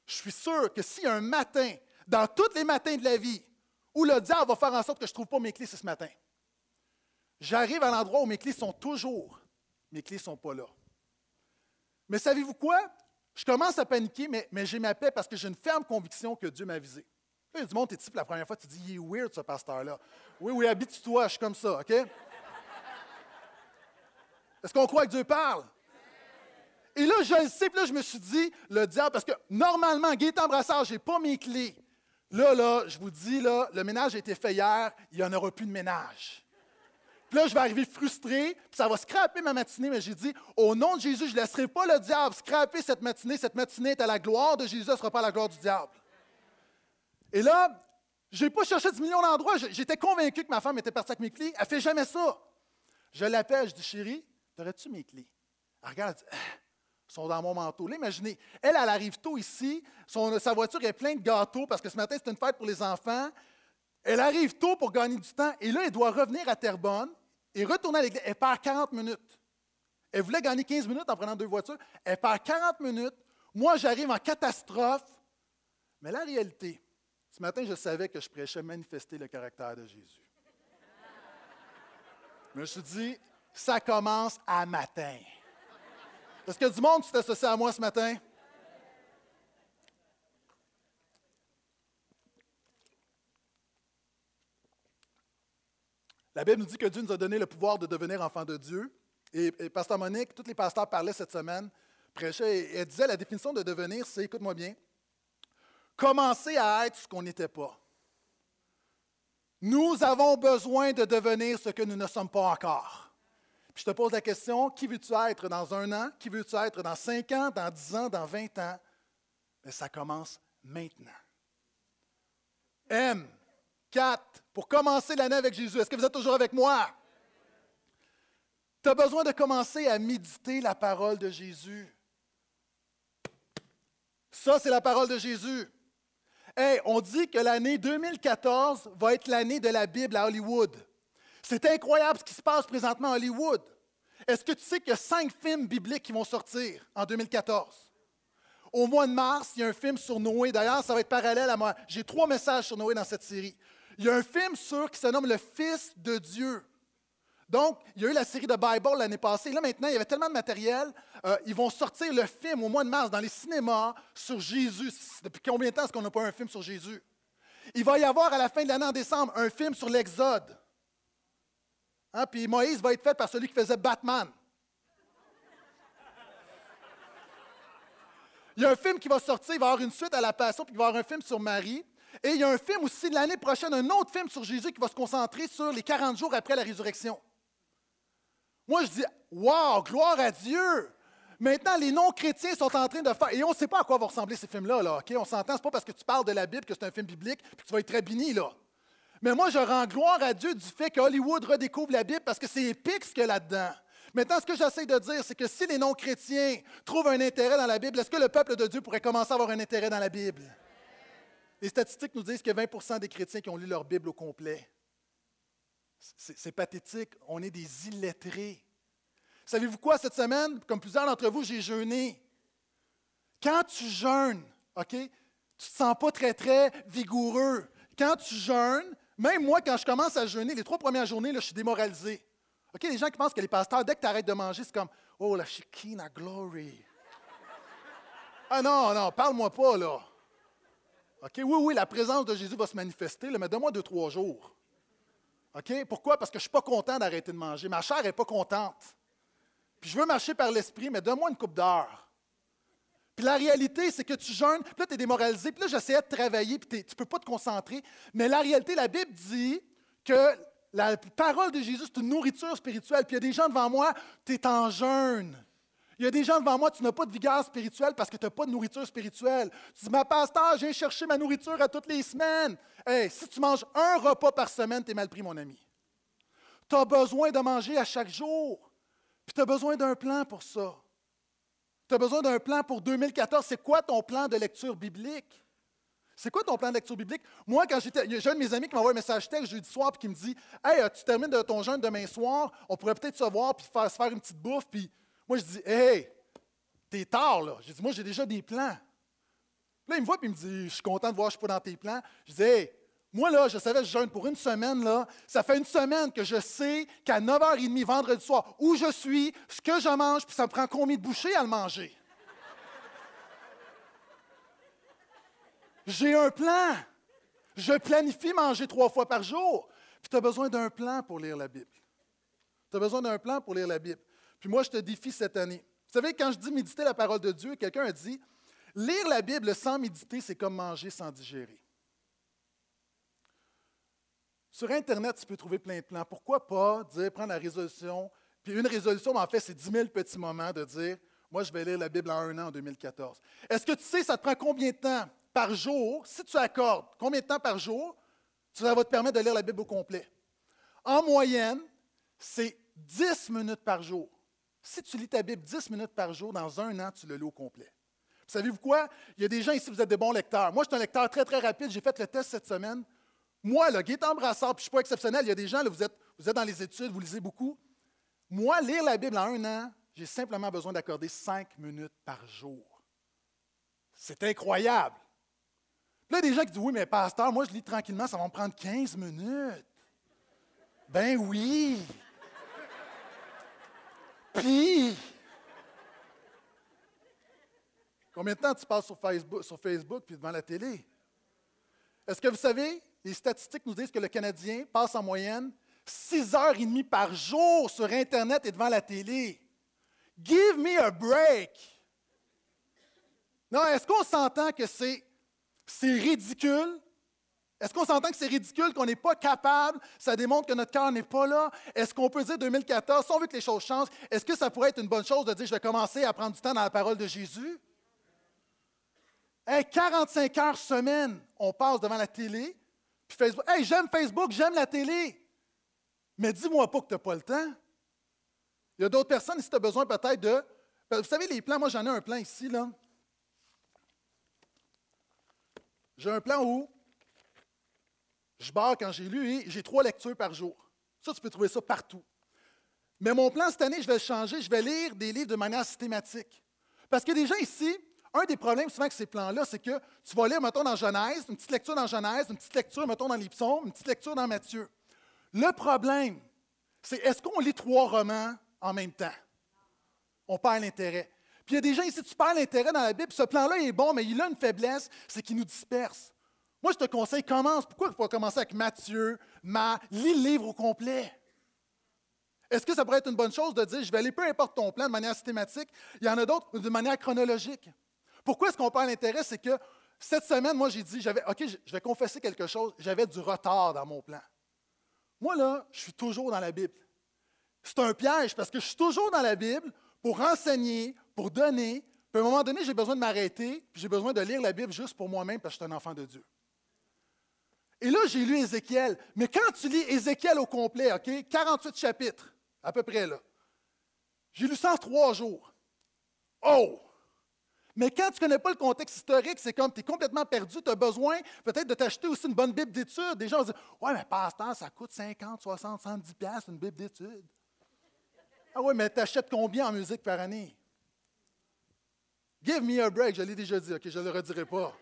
je suis sûr que a un matin, dans tous les matins de la vie, où le diable va faire en sorte que je ne trouve pas mes clés, ce matin. J'arrive à l'endroit où mes clés sont toujours. Mes clés ne sont pas là. Mais savez-vous quoi? Je commence à paniquer, mais, j'ai ma paix parce que j'ai une ferme conviction que Dieu m'a visé. il y a du monde, tu es la première fois, tu dis, il est weird ce pasteur-là. Oui, oui, habite-toi, je suis comme ça, OK? Est-ce qu'on croit que Dieu parle? Et là, je le sais, puis là, je me suis dit, le diable, parce que normalement, Gaëtan Brassard, je n'ai pas mes clés. Là, là, je vous dis, là, le ménage a été fait hier, il n'y en aura plus de ménage. Puis là, je vais arriver frustré, puis ça va scraper ma matinée, mais j'ai dit, au nom de Jésus, je ne laisserai pas le diable scraper cette matinée. Cette matinée est à la gloire de Jésus, ce ne sera pas à la gloire du diable. Et là, je n'ai pas cherché 10 millions d'endroits. J'étais convaincu que ma femme était partie avec mes clés. Elle ne fait jamais ça. Je l'appelle, je dis, chérie, t'aurais-tu mes clés? Elle regarde, elle dit, ah, sont dans mon manteau. Là, imaginez, elle, elle arrive tôt ici, sa voiture est pleine de gâteaux parce que ce matin, c'est une fête pour les enfants. Elle arrive tôt pour gagner du temps et là, elle doit revenir à Terrebonne et retourner à l'église. Elle perd 40 minutes. Elle voulait gagner 15 minutes en prenant deux voitures. Elle perd 40 minutes. Moi, j'arrive en catastrophe. Mais la réalité, ce matin, je savais que je prêchais manifester le caractère de Jésus. Je me suis dit, ça commence à matin. Est-ce que du monde s'est associé à moi ce matin? La Bible nous dit que Dieu nous a donné le pouvoir de devenir enfants de Dieu. Et, Pasteur Monique, tous les pasteurs parlaient cette semaine, prêchaient, et elle disait la définition de devenir, c'est, écoute-moi bien, commencer à être ce qu'on n'était pas. Nous avons besoin de devenir ce que nous ne sommes pas encore. Puis je te pose la question, qui veux-tu être dans un an? Qui veux-tu être dans cinq ans, dans dix ans, dans vingt ans? Mais ça commence maintenant. M, 4, pour commencer l'année avec Jésus. Est-ce que vous êtes toujours avec moi? Tu as besoin de commencer à méditer la parole de Jésus. Ça, c'est la parole de Jésus. Hey, on dit que l'année 2014 va être l'année de la Bible à Hollywood. C'est incroyable ce qui se passe présentement à Hollywood. Est-ce que tu sais qu'il y a cinq films bibliques qui vont sortir en 2014? Au mois de mars, il y a un film sur Noé. D'ailleurs, ça va être parallèle à moi. J'ai trois messages sur Noé dans cette série. Il y a un film sur qui se nomme Le Fils de Dieu. Donc, il y a eu la série de Bible l'année passée. Là, maintenant, il y avait tellement de matériel. Euh, ils vont sortir le film au mois de mars dans les cinémas sur Jésus. Depuis combien de temps est-ce qu'on n'a pas un film sur Jésus? Il va y avoir à la fin de l'année, en décembre, un film sur l'Exode. Hein, puis Moïse va être fait par celui qui faisait Batman. Il y a un film qui va sortir, il va y avoir une suite à la Passion, puis il va y avoir un film sur Marie. Et il y a un film aussi l'année prochaine, un autre film sur Jésus qui va se concentrer sur les 40 jours après la résurrection. Moi, je dis, wow, gloire à Dieu! Maintenant, les non-chrétiens sont en train de faire. Et on ne sait pas à quoi vont ressembler ces films-là, là, OK? On s'entend, c'est pas parce que tu parles de la Bible que c'est un film biblique que tu vas être très béni, là. Mais moi, je rends gloire à Dieu du fait que Hollywood redécouvre la Bible parce que c'est épique ce qu'il y a là-dedans. Maintenant, ce que j'essaie de dire, c'est que si les non-chrétiens trouvent un intérêt dans la Bible, est-ce que le peuple de Dieu pourrait commencer à avoir un intérêt dans la Bible? Les statistiques nous disent que 20% des chrétiens qui ont lu leur Bible au complet. C'est pathétique. On est des illettrés. Savez-vous quoi, cette semaine, comme plusieurs d'entre vous, j'ai jeûné. Quand tu jeûnes, OK, tu ne te sens pas très, très vigoureux. Quand tu jeûnes, même moi, quand je commence à jeûner, les trois premières journées, je suis démoralisé. OK, les gens qui pensent que les pasteurs, dès que tu arrêtes de manger, c'est comme Oh, la Shekinah glory. Ah non, non, parle-moi pas, là. OK, oui, oui, la présence de Jésus va se manifester, mais donne-moi deux, trois jours. OK? Pourquoi? Parce que je ne suis pas content d'arrêter de manger. Ma chair n'est pas contente. Puis je veux marcher par l'esprit, mais donne-moi une coupe d'heure. Puis la réalité, c'est que tu jeûnes, puis là, tu es démoralisé, puis là, j'essayais de travailler, puis tu ne peux pas te concentrer. Mais la réalité, la Bible dit que la parole de Jésus, c'est une nourriture spirituelle. Puis il y a des gens devant moi, tu es en jeûne. Il y a des gens devant moi, tu n'as pas de vigueur spirituelle parce que tu n'as pas de nourriture spirituelle. Tu dis, ma pasteur, j'ai cherché ma nourriture à toutes les semaines. Hey, si tu manges un repas par semaine, tu es mal pris, mon ami. Tu as besoin de manger à chaque jour. Puis tu as besoin d'un plan pour ça. Tu as besoin d'un plan pour 2014. C'est quoi ton plan de lecture biblique? C'est quoi ton plan de lecture biblique? Moi, quand j'étais. J'ai un de mes amis qui m'envoie un message texte jeudi soir et qui me dit Hey, tu termines de ton jeûne demain soir, on pourrait peut-être se voir puis faire, se faire une petite bouffe. Puis moi, je dis Hey, t'es tard, là. J'ai dit Moi, j'ai déjà des plans. Puis là, il me voit et il me dit Je suis content de voir je suis pas dans tes plans. Je dis Hey, moi, là, je savais que je jeûne pour une semaine, là. Ça fait une semaine que je sais qu'à 9h30 vendredi soir, où je suis, ce que je mange, puis ça me prend combien de bouchées à le manger? J'ai un plan. Je planifie manger trois fois par jour. Puis tu as besoin d'un plan pour lire la Bible. Tu as besoin d'un plan pour lire la Bible. Puis moi, je te défie cette année. Vous savez, quand je dis méditer la parole de Dieu, quelqu'un a dit, lire la Bible sans méditer, c'est comme manger sans digérer. Sur Internet, tu peux trouver plein de plans. Pourquoi pas dire, prendre la résolution, puis une résolution, en fait, c'est 10 000 petits moments de dire, moi, je vais lire la Bible en un an en 2014. Est-ce que tu sais, ça te prend combien de temps par jour, si tu accordes combien de temps par jour, ça va te permettre de lire la Bible au complet? En moyenne, c'est 10 minutes par jour. Si tu lis ta Bible 10 minutes par jour, dans un an, tu le lis au complet. Savez-vous quoi? Il y a des gens ici, vous êtes des bons lecteurs. Moi, je suis un lecteur très, très rapide. J'ai fait le test cette semaine. Moi, là, Gaétan puis je ne suis pas exceptionnel, il y a des gens, là, vous, êtes, vous êtes dans les études, vous lisez beaucoup. Moi, lire la Bible en un an, j'ai simplement besoin d'accorder cinq minutes par jour. C'est incroyable. Puis là, il y a des gens qui disent Oui, mais pasteur, moi, je lis tranquillement, ça va me prendre 15 minutes. Ben oui. Puis, combien de temps tu passes sur Facebook, sur Facebook puis devant la télé? Est-ce que vous savez, les statistiques nous disent que le Canadien passe en moyenne 6 heures et demie par jour sur Internet et devant la télé. Give me a break. Non, est-ce qu'on s'entend que c'est, c'est ridicule? Est-ce qu'on s'entend que c'est ridicule, qu'on n'est pas capable? Ça démontre que notre cœur n'est pas là. Est-ce qu'on peut dire 2014, si on veut que les choses changent, est-ce que ça pourrait être une bonne chose de dire je vais commencer à prendre du temps dans la parole de Jésus? 45 heures semaine, on passe devant la télé, Facebook. Hey, j'aime Facebook, j'aime la télé. Mais dis-moi pas que tu n'as pas le temps. Il y a d'autres personnes, si tu as besoin peut-être de. Vous savez, les plans, moi j'en ai un plan ici, là. J'ai un plan où je barre quand j'ai lu et j'ai trois lectures par jour. Ça, tu peux trouver ça partout. Mais mon plan cette année, je vais le changer. Je vais lire des livres de manière systématique. Parce que gens ici, un des problèmes souvent avec ces plans-là, c'est que tu vas lire, mettons, dans Genèse, une petite lecture dans Genèse, une petite lecture, mettons, dans les une petite lecture dans Matthieu. Le problème, c'est est-ce qu'on lit trois romans en même temps? On perd l'intérêt. Puis il y a des gens ici, tu perds l'intérêt dans la Bible, ce plan-là est bon, mais il a une faiblesse, c'est qu'il nous disperse. Moi, je te conseille, commence. Pourquoi il faut commencer avec Matthieu, Ma, lis le livre au complet? Est-ce que ça pourrait être une bonne chose de dire, je vais aller peu importe ton plan de manière systématique, il y en a d'autres de manière chronologique? Pourquoi est-ce qu'on parle l'intérêt? C'est que cette semaine, moi, j'ai dit, j'avais, OK, je vais confesser quelque chose, j'avais du retard dans mon plan. Moi, là, je suis toujours dans la Bible. C'est un piège parce que je suis toujours dans la Bible pour enseigner, pour donner. Puis à un moment donné, j'ai besoin de m'arrêter, puis j'ai besoin de lire la Bible juste pour moi-même parce que je suis un enfant de Dieu. Et là, j'ai lu Ézéchiel. Mais quand tu lis Ézéchiel au complet, OK, 48 chapitres, à peu près là, j'ai lu ça en trois jours. Oh! Mais quand tu ne connais pas le contexte historique, c'est comme tu es complètement perdu, tu as besoin peut-être de t'acheter aussi une bonne Bible d'études. Des gens vont dire Ouais, mais pasteur, ça coûte 50, 60, 70 pièces une Bible d'études. Ah oui, mais tu achètes combien en musique par année? Give me a break, je l'ai déjà dit, OK, je ne le redirai pas.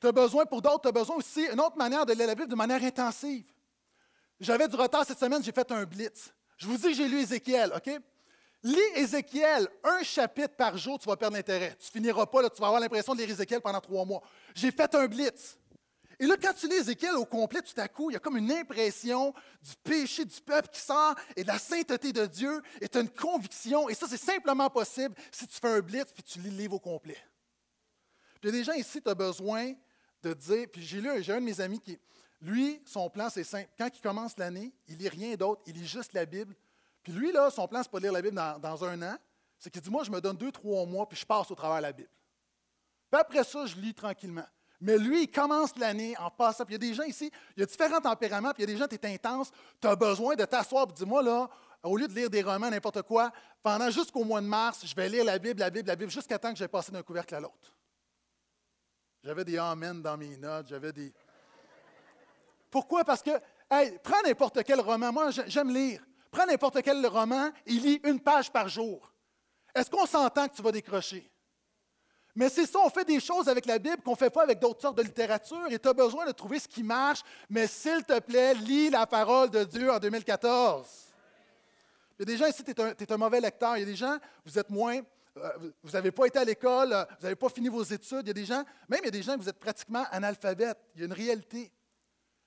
Tu as besoin, pour d'autres, tu as besoin aussi une autre manière de lire la Bible de manière intensive. J'avais du retard cette semaine, j'ai fait un blitz. Je vous dis que j'ai lu Ézéchiel, OK? Lis Ézéchiel, un chapitre par jour, tu vas perdre l'intérêt. Tu finiras pas, là, tu vas avoir l'impression de lire Ézéchiel pendant trois mois. J'ai fait un blitz. Et là, quand tu lis Ézéchiel au complet, tout à coup, il y a comme une impression du péché du peuple qui sort et de la sainteté de Dieu, et tu as une conviction. Et ça, c'est simplement possible si tu fais un blitz puis tu lis le livre au complet. Puis il y a des gens ici, tu as besoin de dire, puis j'ai lu, j'ai un de mes amis qui, lui, son plan, c'est simple. Quand il commence l'année, il lit rien d'autre, il lit juste la Bible. Puis lui, là, son plan, c'est pas de lire la Bible dans, un an. C'est qu'il dit, moi, je me donne deux, trois mois, puis je passe au travers de la Bible. Puis après ça, je lis tranquillement. Mais lui, il commence l'année en passant. Puis il y a des gens ici, il y a différents tempéraments, puis il y a des gens, tu es intense, tu as besoin de t'asseoir, puis dis-moi, là, au lieu de lire des romans, n'importe quoi, pendant jusqu'au mois de mars, je vais lire la Bible, la Bible, la Bible, jusqu'à temps que j'ai passé d'un couvercle à l'autre. J'avais des Amen dans mes notes, j'avais des. Pourquoi? Parce que, hey, prends n'importe quel roman. Moi, j'aime lire. Prends n'importe quel roman et lis une page par jour. Est-ce qu'on s'entend que tu vas décrocher? Mais c'est ça, on fait des choses avec la Bible qu'on ne fait pas avec d'autres sortes de littérature et tu as besoin de trouver ce qui marche, mais s'il te plaît, lis la parole de Dieu en 2014. Il y a des gens ici, tu es, un mauvais lecteur. Il y a des gens, vous êtes moins, vous n'avez pas été à l'école, euh, vous n'avez pas fini vos études. Il y a des gens, même il y a des gens, vous êtes pratiquement analphabètes. Il y a une réalité.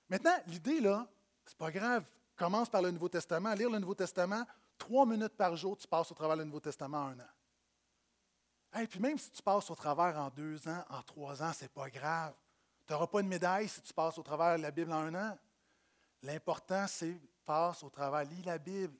Maintenant, l'idée, là, c'est pas grave. Commence par le Nouveau Testament. Lire le Nouveau Testament, trois minutes par jour, tu passes au travers du Nouveau Testament en un an. Et puis même si tu passes au travers en deux ans, en trois ans, ce n'est pas grave. Tu n'auras pas de médaille si tu passes au travers de la Bible en un an. L'important, c'est passe au travers, lis la Bible.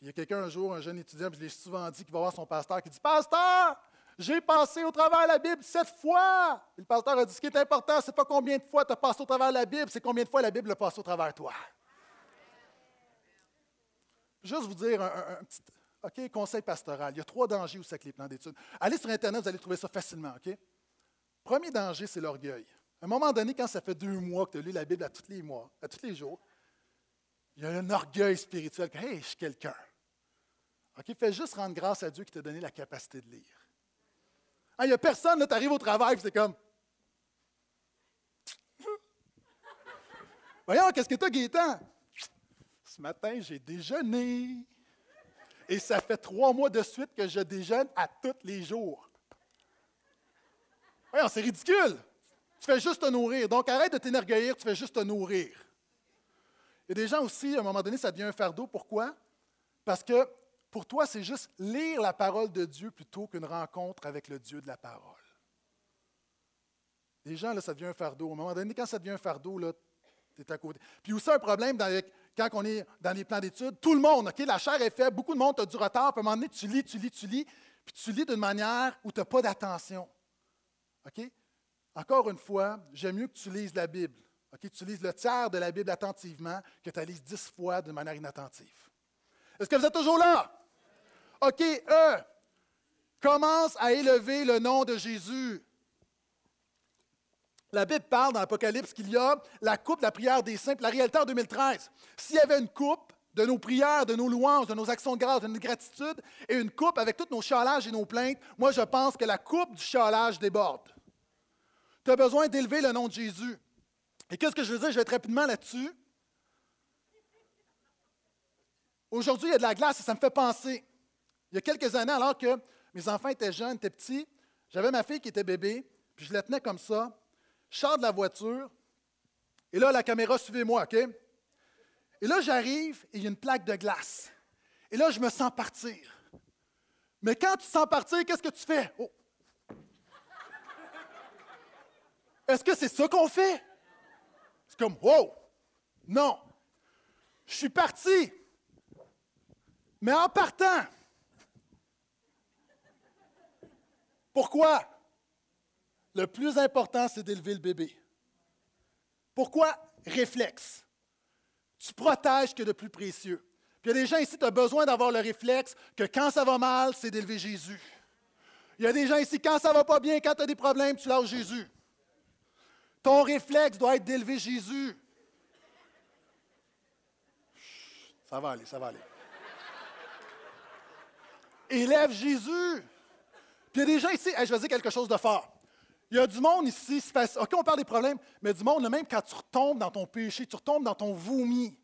Il y a quelqu'un un jour, un jeune étudiant, je l'ai souvent dit, qui va voir son pasteur, qui dit Pasteur, j'ai passé au travers de la Bible sept fois. Le pasteur a dit Ce qui est important, ce n'est pas combien de fois tu as passé au travers de la Bible, c'est combien de fois la Bible a passé au travers de toi. Juste vous dire un petit conseil pastoral. Il y a trois dangers aussi avec les plans d'études. Allez sur Internet, vous allez trouver ça facilement. OK? Premier danger, c'est l'orgueil. À un moment donné, quand ça fait deux mois que tu as lu la Bible à tous les mois, à tous les jours, il y a un orgueil spirituel. Hey, je suis quelqu'un. OK? Fais juste rendre grâce à Dieu qui t'a donné la capacité de lire. Il n'y a personne, là, tu arrives au travail, c'est comme. Voyons, qu'est-ce que tu as, Gaétan? Ce matin, j'ai déjeuné. Et ça fait trois mois de suite que je déjeune à tous les jours. Voyons, c'est ridicule. Tu fais juste te nourrir. Donc arrête de t'énergueillir, tu fais juste te nourrir. Il y a des gens aussi, à un moment donné, ça devient un fardeau. Pourquoi? Parce que pour toi, c'est juste lire la parole de Dieu plutôt qu'une rencontre avec le Dieu de la parole. Les gens, là, ça devient un fardeau. À un moment donné, quand ça devient un fardeau, là, tu es à côté. Puis aussi un problème quand on est dans les plans d'études, tout le monde, OK, la chair est faible, beaucoup de monde a du retard, puis à un moment donné, tu lis, tu lis, tu lis, puis tu lis d'une manière où tu n'as pas d'attention. OK? Encore une fois, j'aime mieux que tu lises la Bible. OK? Tu lises le tiers de la Bible attentivement que tu la lises dix fois de manière inattentive. Est-ce que vous êtes toujours là? OK, E. Commence à élever le nom de Jésus. La Bible parle dans l'Apocalypse qu'il y a la coupe la prière des saints, la réalité en 2013. S'il y avait une coupe de nos prières, de nos louanges, de nos actions de grâce, de notre gratitude, et une coupe avec tous nos chalages et nos plaintes, moi je pense que la coupe du chalage déborde. Tu as besoin d'élever le nom de Jésus. Et qu'est-ce que je veux dire? Je vais être rapidement là-dessus. Aujourd'hui, il y a de la glace et ça me fait penser. Il y a quelques années, alors que mes enfants étaient jeunes, étaient petits, j'avais ma fille qui était bébé, puis je la tenais comme ça, je de la voiture, et là, la caméra, suivez-moi, OK? Et là, j'arrive et il y a une plaque de glace. Et là, je me sens partir. Mais quand tu sens partir, qu'est-ce que tu fais? Oh. Est-ce que c'est ça qu'on fait? C'est comme, wow! Non. Je suis parti. Mais en partant, pourquoi? Le plus important, c'est d'élever le bébé. Pourquoi? Réflexe. Tu protèges que de plus précieux. Puis il y a des gens ici, tu as besoin d'avoir le réflexe que quand ça va mal, c'est d'élever Jésus. Il y a des gens ici, quand ça va pas bien, quand tu as des problèmes, tu lâches Jésus. Ton réflexe doit être d'élever Jésus. Ça va aller, ça va aller. Élève Jésus. Puis il y a des gens ici, je vais dire quelque chose de fort. Il y a du monde ici, OK, on parle des problèmes, mais du monde, même quand tu retombes dans ton péché, tu retombes dans ton vomi,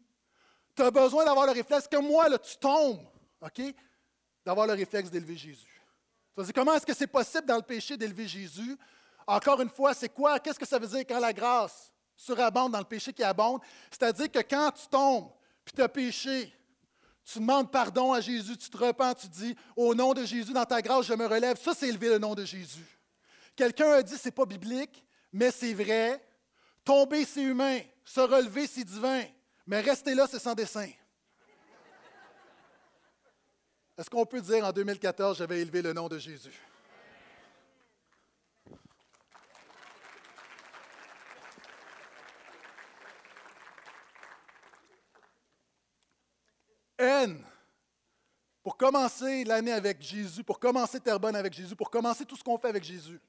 tu as besoin d'avoir le réflexe que moi, là, tu tombes. OK? d'avoir le réflexe d'élever Jésus. Tu vas dire, comment est-ce que c'est possible dans le péché d'élever Jésus? Encore une fois, c'est quoi? Qu'est-ce que ça veut dire quand la grâce surabonde dans le péché qui abonde? C'est-à-dire que quand tu tombes, puis tu as péché, tu demandes pardon à Jésus, tu te repens, tu dis, au nom de Jésus, dans ta grâce, je me relève. Ça, c'est élever le nom de Jésus. Quelqu'un a dit, c'est pas biblique, mais c'est vrai. Tomber, c'est humain. Se relever, c'est divin. Mais rester là, c'est sans dessein. Est-ce qu'on peut dire en 2014, j'avais élevé le nom de Jésus? N. Pour commencer l'année avec Jésus, pour commencer Terrebonne avec Jésus, pour commencer tout ce qu'on fait avec Jésus,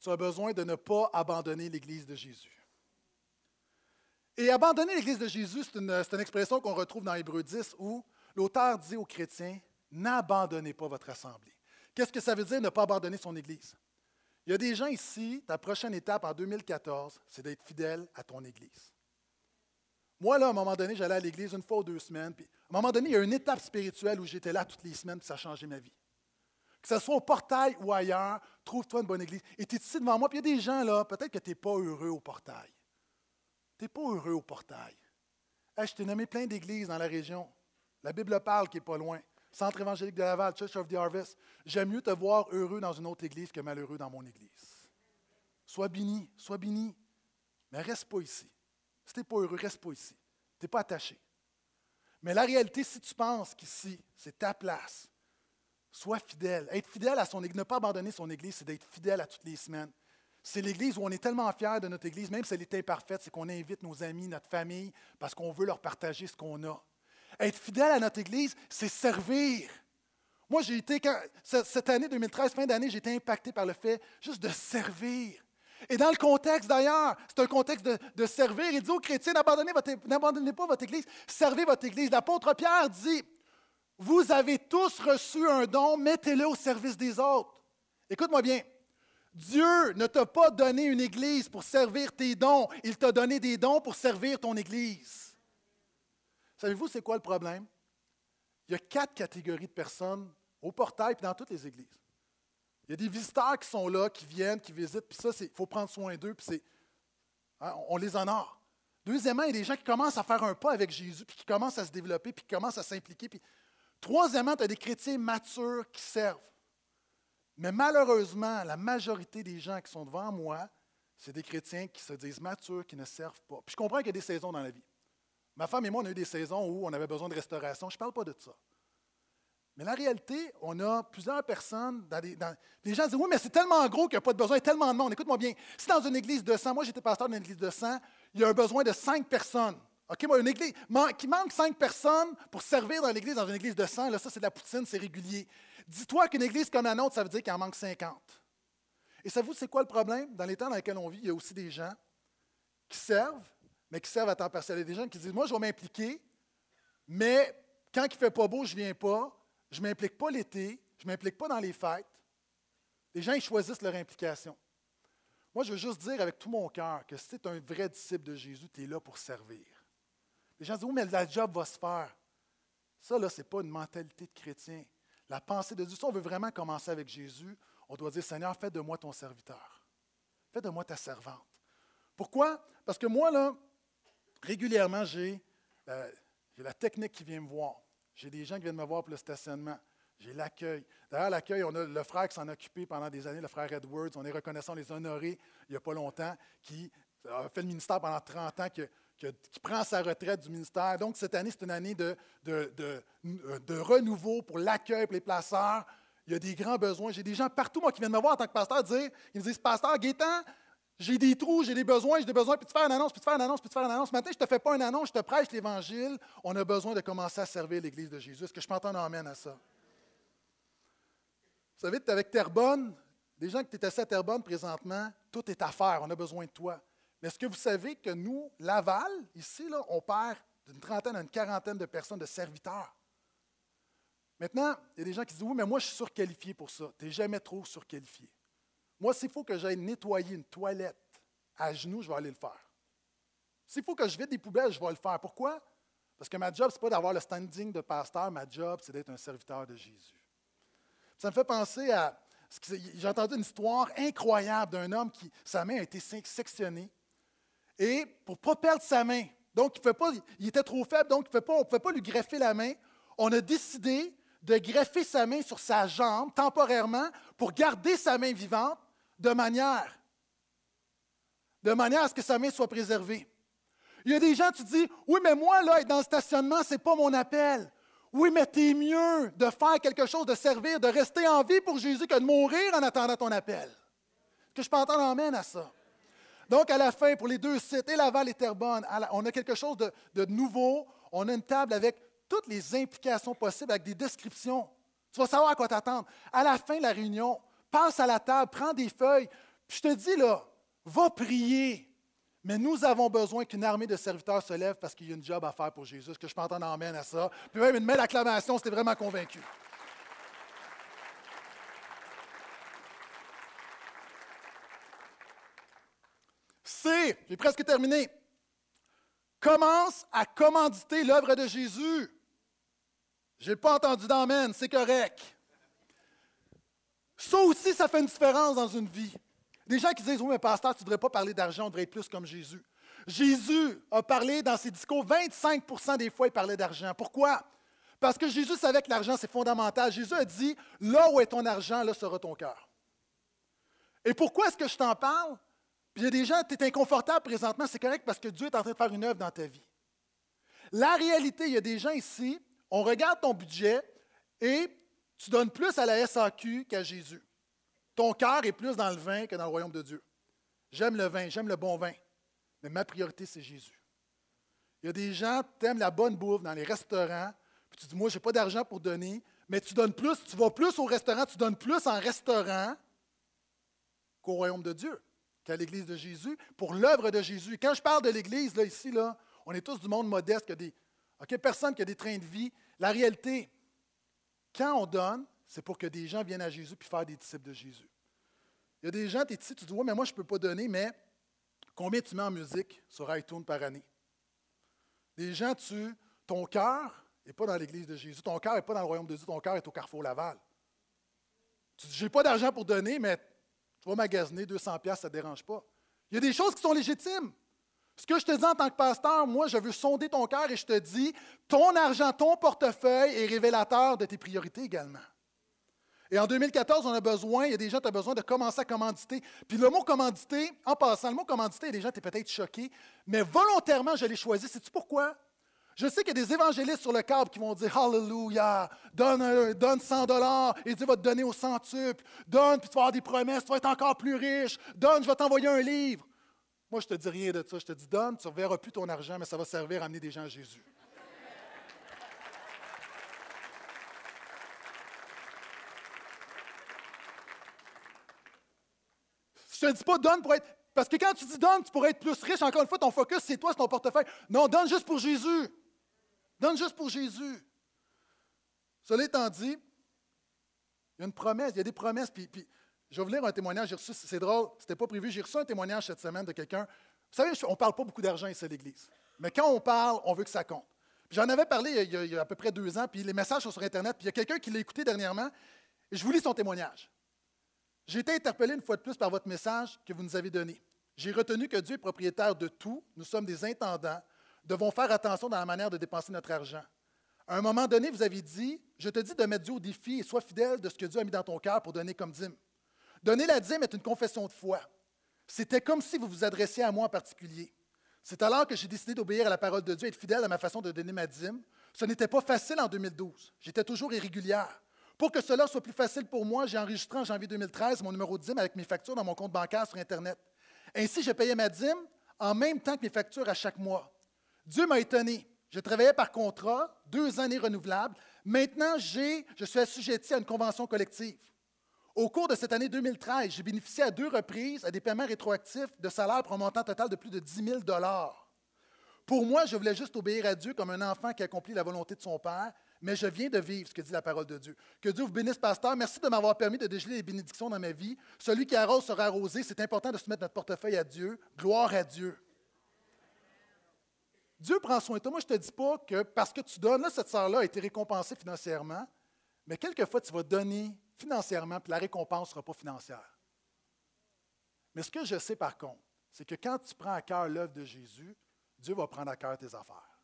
tu as besoin de ne pas abandonner l'Église de Jésus. Et abandonner l'Église de Jésus, c'est une, une, expression qu'on retrouve dans Hébreu 10 où l'auteur dit aux chrétiens, n'abandonnez pas votre assemblée. Qu'est-ce que ça veut dire ne pas abandonner son Église? Il y a des gens ici, ta prochaine étape en 2014, c'est d'être fidèle à ton Église. Moi, là, à un moment donné, j'allais à l'église une fois ou deux semaines. Puis, à un moment donné, il y a une étape spirituelle où j'étais là toutes les semaines, puis ça a changé ma vie. Que ce soit au portail ou ailleurs, trouve-toi une bonne église. Et tu es ici devant moi, puis il y a des gens là, peut-être que tu n'es pas heureux au portail. Tu n'es pas heureux au portail. je t'ai nommé plein d'églises dans la région. La Bible parle qui n'est pas loin. Centre évangélique de Laval, Church of the Harvest. J'aime mieux te voir heureux dans une autre église que malheureux dans mon église. Sois béni, sois béni, mais reste pas ici. Si tu n'es pas heureux, reste pas ici. Tu n'es pas attaché. Mais la réalité, si tu penses qu'ici, c'est ta place, sois fidèle. Être fidèle à son Église, ne pas abandonner son Église, c'est d'être fidèle à toutes les semaines. C'est l'Église où on est tellement fier de notre Église, même si elle est imparfaite, c'est qu'on invite nos amis, notre famille, parce qu'on veut leur partager ce qu'on a. Être fidèle à notre Église, c'est servir. Moi, j'ai été, cette année 2013, fin d'année, j'ai été impacté par le fait juste de servir. Et dans le contexte d'ailleurs, c'est un contexte de, servir. Il dit aux chrétiens, n'abandonnez pas votre Église, servez votre Église. L'apôtre Pierre dit, vous avez tous reçu un don, mettez-le au service des autres. Écoute-moi bien, Dieu ne t'a pas donné une Église pour servir tes dons, il t'a donné des dons pour servir ton Église. Savez-vous, c'est quoi le problème? Il y a quatre catégories de personnes au portail et dans toutes les églises. Il y a des visiteurs qui sont là, qui viennent, qui visitent, puis ça, il faut prendre soin d'eux, puis c'est, hein, on les honore. Deuxièmement, il y a des gens qui commencent à faire un pas avec Jésus, puis qui commencent à se développer, puis qui commencent à s'impliquer. Puis... Troisièmement, tu as des chrétiens matures qui servent. Mais malheureusement, la majorité des gens qui sont devant moi, c'est des chrétiens qui se disent matures, qui ne servent pas. Puis je comprends qu'il y a des saisons dans la vie. Ma femme et moi, on a eu des saisons où on avait besoin de restauration. Je ne parle pas de ça. Mais la réalité, on a plusieurs personnes, dans des, les gens disent Oui, mais c'est tellement gros qu'il n'y a pas de besoin, il y a tellement de monde. Écoute-moi bien, si dans une église de 100, moi j'étais pasteur d'une église de 100, il y a un besoin de 5 personnes. OK, moi, une église qui manque 5 personnes pour servir dans l'église, dans une église de 100, là, ça c'est de la poutine, c'est régulier. Dis-toi qu'une église comme la nôtre, ça veut dire qu'il en manque 50. Et savez-vous, c'est quoi le problème? Dans les temps dans lesquels on vit, il y a aussi des gens qui servent, mais qui servent à temps partiel. Il y a des gens qui disent Moi, je vais m'impliquer, mais quand il ne fait pas beau, je ne viens pas. Je ne m'implique pas l'été, je ne m'implique pas dans les fêtes. Les gens, ils choisissent leur implication. Moi, je veux juste dire avec tout mon cœur que si tu es un vrai disciple de Jésus, tu es là pour servir. Les gens disent, oui, mais la job va se faire. Ça, là, ce n'est pas une mentalité de chrétien. La pensée de Dieu, si on veut vraiment commencer avec Jésus, on doit dire, Seigneur, fais de moi ton serviteur. Fais de moi ta servante. Pourquoi? Parce que moi, là, régulièrement, j'ai euh, la technique qui vient me voir. J'ai des gens qui viennent me voir pour le stationnement. J'ai l'accueil. D'ailleurs, l'accueil, on a le frère qui s'en a occupé pendant des années, le frère Edwards. On est reconnaissant, les honorés il n'y a pas longtemps, qui a fait le ministère pendant 30 ans, qui, prend sa retraite du ministère. Donc, cette année, c'est une année de, de, renouveau pour l'accueil, pour les placeurs. Il y a des grands besoins. J'ai des gens partout, moi, qui viennent me voir en tant que pasteur, dire, ils me disent, pasteur Gaétan, j'ai des trous, j'ai des besoins, j'ai des besoins, puis tu fais une annonce, puis tu fais une annonce, puis tu fais une annonce. Maintenant, je ne te fais pas une annonce, je te prêche l'Évangile. On a besoin de commencer à servir l'Église de Jésus. Est-ce que je peux entendre amène à ça? Vous savez, avec Terrebonne, des gens qui étaient assis à Terrebonne présentement, tout est à faire, on a besoin de toi. Mais est-ce que vous savez que nous, Laval, ici, là, on perd d'une trentaine à une quarantaine de personnes, de serviteurs? Maintenant, il y a des gens qui disent Oui, mais moi, je suis surqualifié pour ça. Tu n'es jamais trop surqualifié. Moi, s'il faut que j'aille nettoyer une toilette à genoux, je vais aller le faire. S'il faut que je vide des poubelles, je vais le faire. Pourquoi? Parce que ma job, ce n'est pas d'avoir le standing de pasteur, ma job, c'est d'être un serviteur de Jésus. Ça me fait penser à. J'ai entendu une histoire incroyable d'un homme qui, sa main a été sectionnée. Et pour ne pas perdre sa main, donc il, pas, il était trop faible, donc on ne pouvait pas lui greffer la main, on a décidé de greffer sa main sur sa jambe temporairement pour garder sa main vivante de manière, à ce que sa main soit préservée. Il y a des gens, tu dis, oui, mais moi, là, être dans le stationnement, ce n'est pas mon appel. Oui, mais es mieux de faire quelque chose, de servir, de rester en vie pour Jésus que de mourir en attendant ton appel. Est-ce que je peux entendre emmène à ça? Donc, à la fin, pour les deux sites, et Laval et Terrebonne, on a quelque chose de, de nouveau. On a une table avec toutes les implications possibles, avec des descriptions. Tu vas savoir à quoi t'attendre. À la fin de la réunion, passe à la table, prends des feuilles, puis je te dis, là, va prier. Mais nous avons besoin qu'une armée de serviteurs se lève parce qu'il y a une job à faire pour Jésus. Est-ce que je peux entendre amène à ça? Puis même une belle acclamation, c'était vraiment convaincu. C, j'ai presque terminé. Commence à commanditer l'œuvre de Jésus. Je n'ai pas entendu d'amène, c'est correct. Ça aussi, ça fait une différence dans une vie. Des gens qui disent Oui, mais pasteur, tu ne devrais pas parler d'argent, on devrait être plus comme Jésus. Jésus a parlé dans ses discours, 25% des fois, il parlait d'argent. Pourquoi? Parce que Jésus savait que l'argent, c'est fondamental. Jésus a dit Là où est ton argent, là sera ton cœur. Et pourquoi est-ce que je t'en parle? Puis il y a des gens, tu es inconfortable présentement, c'est correct parce que Dieu est en train de faire une œuvre dans ta vie. La réalité, il y a des gens ici, on regarde ton budget et tu donnes plus à la SAQ qu'à Jésus. Ton cœur est plus dans le vin que dans le royaume de Dieu. J'aime le vin, j'aime le bon vin, mais ma priorité, c'est Jésus. Il y a des gens qui aiment la bonne bouffe dans les restaurants, puis tu dis, moi, je n'ai pas d'argent pour donner, mais tu donnes plus, tu vas plus au restaurant, tu donnes plus en restaurant qu'au royaume de Dieu, qu'à l'Église de Jésus, pour l'œuvre de Jésus. Quand je parle de l'Église, là, ici, là, on est tous du monde modeste, qui a des, personne qui a des trains de vie. La réalité, quand on donne, c'est pour que des gens viennent à Jésus puis faire des disciples de Jésus. Il y a des gens, tu es ici, tu dis, oui, mais moi, je ne peux pas donner, mais combien tu mets en musique sur iTunes par année? Des gens, tu, ton cœur n'est pas dans l'Église de Jésus, ton cœur n'est pas dans le royaume de Dieu, ton cœur est au Carrefour Laval. Tu dis, je n'ai pas d'argent pour donner, mais tu vas magasiner 200 pièces, ça ne te dérange pas. Il y a des choses qui sont légitimes. Ce que je te dis en tant que pasteur, moi, je veux sonder ton cœur et je te dis, ton argent, ton portefeuille est révélateur de tes priorités également. Et en 2014, on a besoin, il y a des gens qui ont besoin de commencer à commanditer. Puis le mot commanditer, en passant, le mot commanditer, il y a des gens, es peut-être choqué, mais volontairement, je l'ai choisi. Sais-tu pourquoi? Je sais qu'il y a des évangélistes sur le câble qui vont dire Hallelujah, donne, donne 100 dollars et Dieu va te donner au centuple. Donne, puis tu vas avoir des promesses, tu vas être encore plus riche. Donne, je vais t'envoyer un livre. Moi, je ne te dis rien de ça. Je te dis donne, tu ne reverras plus ton argent, mais ça va servir à amener des gens à Jésus. Je ne te dis pas donne pour être. Parce que quand tu dis donne, tu pourrais être plus riche. Encore une fois, ton focus, c'est toi, c'est ton portefeuille. Non, donne juste pour Jésus. Donne juste pour Jésus. Cela étant dit, il y a une promesse, il y a des promesses. Puis, je vais vous lire un témoignage. J'ai reçu, c'est drôle, c'était pas prévu. J'ai reçu un témoignage cette semaine de quelqu'un. Vous savez, on ne parle pas beaucoup d'argent ici à l'Église. Mais quand on parle, on veut que ça compte. J'en avais parlé il y, a, il y, a, à peu près deux ans, puis les messages sont sur Internet, puis il y a quelqu'un qui l'a écouté dernièrement, et je vous lis son témoignage. J'ai été interpellé une fois de plus par votre message que vous nous avez donné. J'ai retenu que Dieu est propriétaire de tout, nous sommes des intendants, devons faire attention dans la manière de dépenser notre argent. À un moment donné, vous avez dit, je te dis de mettre Dieu au défi et sois fidèle de ce que Dieu a mis dans ton cœur pour donner comme dîme. Donner la dîme est une confession de foi. C'était comme si vous vous adressiez à moi en particulier. C'est alors que j'ai décidé d'obéir à la parole de Dieu et être fidèle à ma façon de donner ma dîme. Ce n'était pas facile en 2012. J'étais toujours irrégulière. Pour que cela soit plus facile pour moi, j'ai enregistré en janvier 2013 mon numéro de dîme avec mes factures dans mon compte bancaire sur Internet. Ainsi, je payais ma dîme en même temps que mes factures à chaque mois. Dieu m'a étonné. Je travaillais par contrat, deux années renouvelables. Maintenant, je suis assujetti à une convention collective. Au cours de cette année 2013, j'ai bénéficié à deux reprises à des paiements rétroactifs de salaire pour un montant total de plus de 10 000 Pour moi, je voulais juste obéir à Dieu comme un enfant qui accomplit la volonté de son Père mais je viens de vivre ce que dit la parole de Dieu. Que Dieu vous bénisse, pasteur. Merci de m'avoir permis de dégeler les bénédictions dans ma vie. Celui qui arrose sera arrosé. C'est important de se mettre notre portefeuille à Dieu. Gloire à Dieu. Dieu prend soin de toi. Moi, je ne te dis pas que parce que tu donnes, cette sœur-là a été récompensée financièrement, mais quelquefois, tu vas donner financièrement, puis la récompense ne sera pas financière. Mais ce que je sais par contre, c'est que quand tu prends à cœur l'œuvre de Jésus, Dieu va prendre à cœur tes affaires.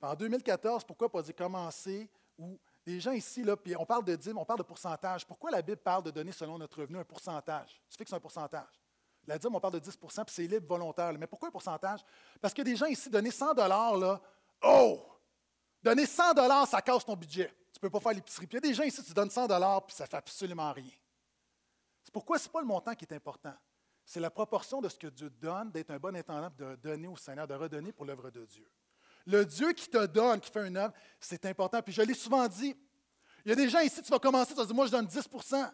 En 2014, pourquoi pas dire commencer ou les gens ici, là, puis on parle de dîmes, on parle de pourcentage. Pourquoi la Bible parle de donner selon notre revenu un pourcentage? Tu fixes un pourcentage. La dîme, on parle de 10% puis c'est libre, volontaire. Mais pourquoi un pourcentage? Parce que des gens ici, donner 100 là, oh! Donner 100 ça casse ton budget. Tu ne peux pas faire l'épicerie. Puis il y a des gens ici, tu donnes 100 puis ça ne fait absolument rien. C'est pourquoi ce n'est pas le montant qui est important. C'est la proportion de ce que Dieu donne, d'être un bon intendant, de donner au Seigneur, de redonner pour l'œuvre de Dieu. Le Dieu qui te donne, qui fait une œuvre, c'est important. Puis je l'ai souvent dit. Il y a des gens ici, tu vas commencer, tu vas dire, moi, je donne 10%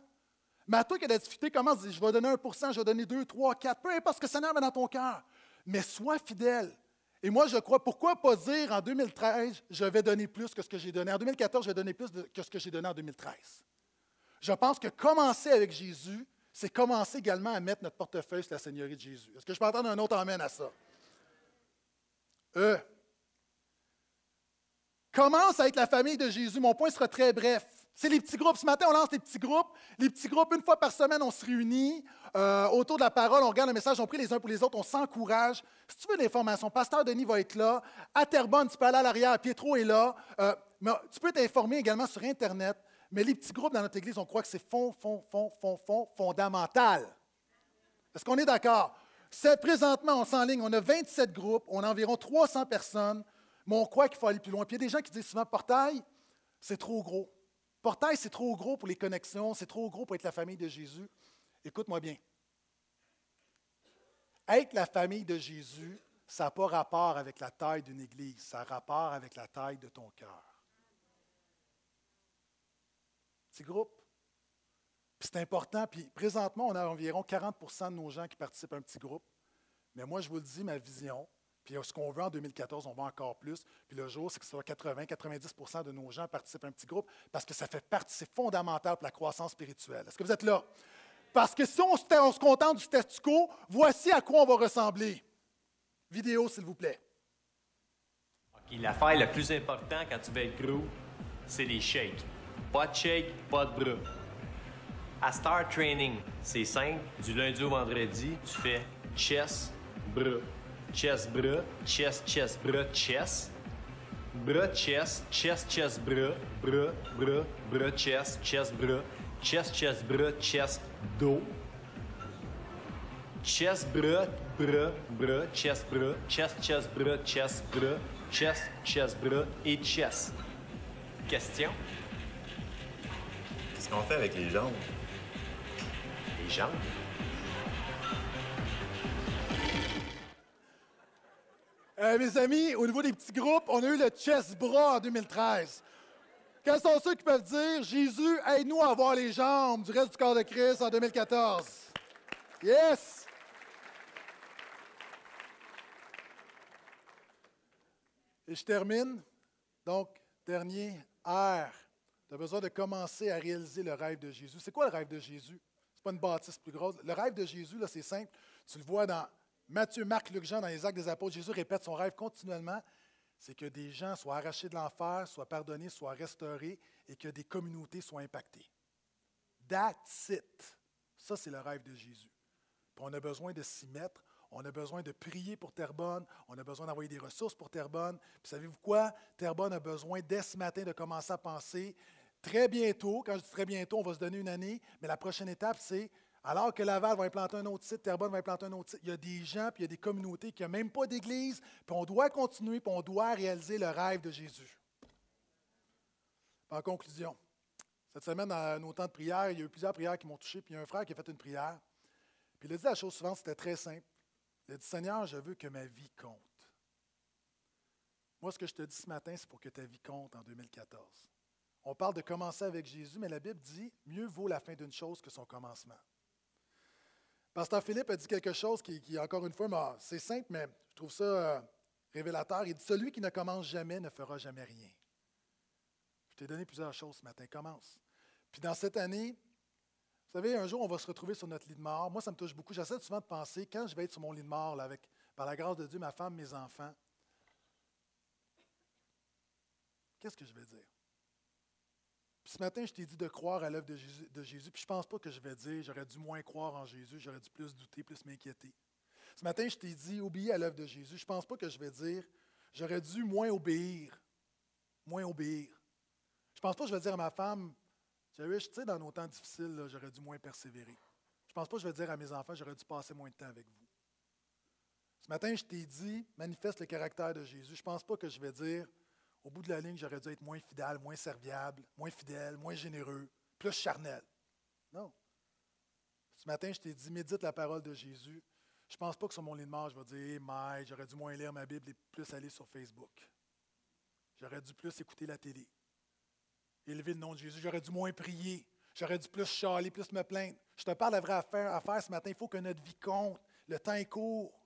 Mais à toi qui as la difficulté, commence, je vais donner 1% je vais donner 2, 3, 4, peu importe ce que le Seigneur met dans ton cœur. Mais sois fidèle. Et moi, je crois, pourquoi pas dire en 2013, je vais donner plus que ce que j'ai donné? En 2014, je vais donner plus que ce que j'ai donné en 2013. Je pense que commencer avec Jésus, c'est commencer également à mettre notre portefeuille sur la Seigneurie de Jésus. Est-ce que je peux entendre un autre amène à ça? Euh, Commence être la famille de Jésus. Mon point sera très bref. C'est les petits groupes. Ce matin, on lance les petits groupes. Les petits groupes, une fois par semaine, on se réunit euh, autour de la parole, on regarde le message, on prie les uns pour les autres, on s'encourage. Si tu veux de l'information, Pasteur Denis va être là. À tu peux aller à l'arrière. Pietro est là. Euh, mais tu peux t'informer également sur Internet. Mais les petits groupes dans notre Église, on croit que c'est fond, fond, fond, fond, fond, fondamental. Est-ce qu'on est d'accord? C'est présentement, on s'enligne, on a 27 groupes, on a environ 300 personnes. Mais on croit qu'il faut aller plus loin. Puis il y a des gens qui disent souvent portail, c'est trop gros. Portail, c'est trop gros pour les connexions, c'est trop gros pour être la famille de Jésus. Écoute-moi bien. Être la famille de Jésus, ça n'a pas rapport avec la taille d'une église, ça a rapport avec la taille de ton cœur. Petit groupe. C'est important. Puis présentement, on a environ 40% de nos gens qui participent à un petit groupe. Mais moi, je vous le dis, ma vision, puis ce qu'on veut en 2014, on va encore plus. Puis le jour, c'est que soit 80-90% de nos gens participent à un petit groupe parce que ça fait partie, c'est fondamental pour la croissance spirituelle. Est-ce que vous êtes là? Parce que si on, se contente du statu quo, voici à quoi on va ressembler. Vidéo, s'il vous plaît. L'affaire la plus importante quand tu veux être gros, c'est les shakes. Pas de shake, pas de bras. À Star Training, c'est simple. Du lundi au vendredi, tu fais chest, bras chest, bras, chest, chest, bras, chest. Bras, chest, chest, chest, bras, bras, bras, bras, chest, chest, bras, chest, chest, bras, chest, dos. Chest, bras, bras, bras, chest, bras, chest, chest, bras, chest, bras, chest, chest, bras et chest. Question? Qu'est-ce qu'on fait avec les jambes? Les jambes? Euh, mes amis, au niveau des petits groupes, on a eu le chest bras en 2013. Quels sont ceux qui peuvent dire Jésus, aide-nous à avoir les jambes du reste du corps de Christ en 2014? Yes! Et je termine. Donc, dernier R. Tu as besoin de commencer à réaliser le rêve de Jésus. C'est quoi le rêve de Jésus? Ce n'est pas une bâtisse plus grosse. Le rêve de Jésus, là, c'est simple. Tu le vois dans Matthieu, Marc, Luc, Jean, dans les actes des apôtres, Jésus répète son rêve continuellement, c'est que des gens soient arrachés de l'enfer, soient pardonnés, soient restaurés et que des communautés soient impactées. That's it. Ça, c'est le rêve de Jésus. Puis on a besoin de s'y mettre. On a besoin de prier pour Terrebonne. On a besoin d'envoyer des ressources pour Terrebonne. Puis savez-vous quoi? Terrebonne a besoin dès ce matin de commencer à penser très bientôt. Quand je dis très bientôt, on va se donner une année. Mais la prochaine étape, c'est alors que Laval va implanter un autre site, Terrebonne va implanter un autre site, il y a des gens, puis il y a des communautés qui n'ont même pas d'église, puis on doit continuer, puis on doit réaliser le rêve de Jésus. En conclusion, cette semaine, dans nos temps de prière, il y a eu plusieurs prières qui m'ont touché, puis il y a un frère qui a fait une prière. Puis il a dit la chose suivante, c'était très simple. Il a dit Seigneur, je veux que ma vie compte. Moi, ce que je te dis ce matin, c'est pour que ta vie compte en 2014. On parle de commencer avec Jésus, mais la Bible dit mieux vaut la fin d'une chose que son commencement. Pasteur Philippe a dit quelque chose qui, encore une fois, c'est simple, mais je trouve ça euh, révélateur. Il dit Celui qui ne commence jamais ne fera jamais rien. Je t'ai donné plusieurs choses ce matin. Commence. Puis dans cette année, vous savez, un jour, on va se retrouver sur notre lit de mort. Moi, ça me touche beaucoup. J'essaie souvent de penser quand je vais être sur mon lit de mort, avec, par la grâce de Dieu, ma femme, mes enfants, qu'est-ce que je vais dire? Puis ce matin, je t'ai dit de croire à l'œuvre de Jésus, puis je ne pense pas que je vais dire j'aurais dû moins croire en Jésus, j'aurais dû plus douter, plus m'inquiéter. Ce matin, je t'ai dit obéis à l'œuvre de Jésus. Je ne pense pas que je vais dire j'aurais dû moins obéir, moins obéir. Je ne pense pas que je vais dire à ma femme, tu sais, dans nos temps difficiles, j'aurais dû moins persévérer. Je ne pense pas que je vais dire à mes enfants, j'aurais dû passer moins de temps avec vous. Ce matin, je t'ai dit, manifeste le caractère de Jésus. Je ne pense pas que je vais dire, au bout de la ligne, j'aurais dû être moins fidèle, moins serviable, moins fidèle, moins généreux, plus charnel. Non. Ce matin, je t'ai dit, médite la parole de Jésus. Je ne pense pas que sur mon lit de mort, je vais dire, hey, j'aurais dû moins lire ma Bible et plus aller sur Facebook. J'aurais dû plus écouter la télé. Élever le nom de Jésus. J'aurais dû moins prier. J'aurais dû plus chialer, plus me plaindre. Je te parle de vraie affaire, affaire ce matin. Il faut que notre vie compte. Le temps est court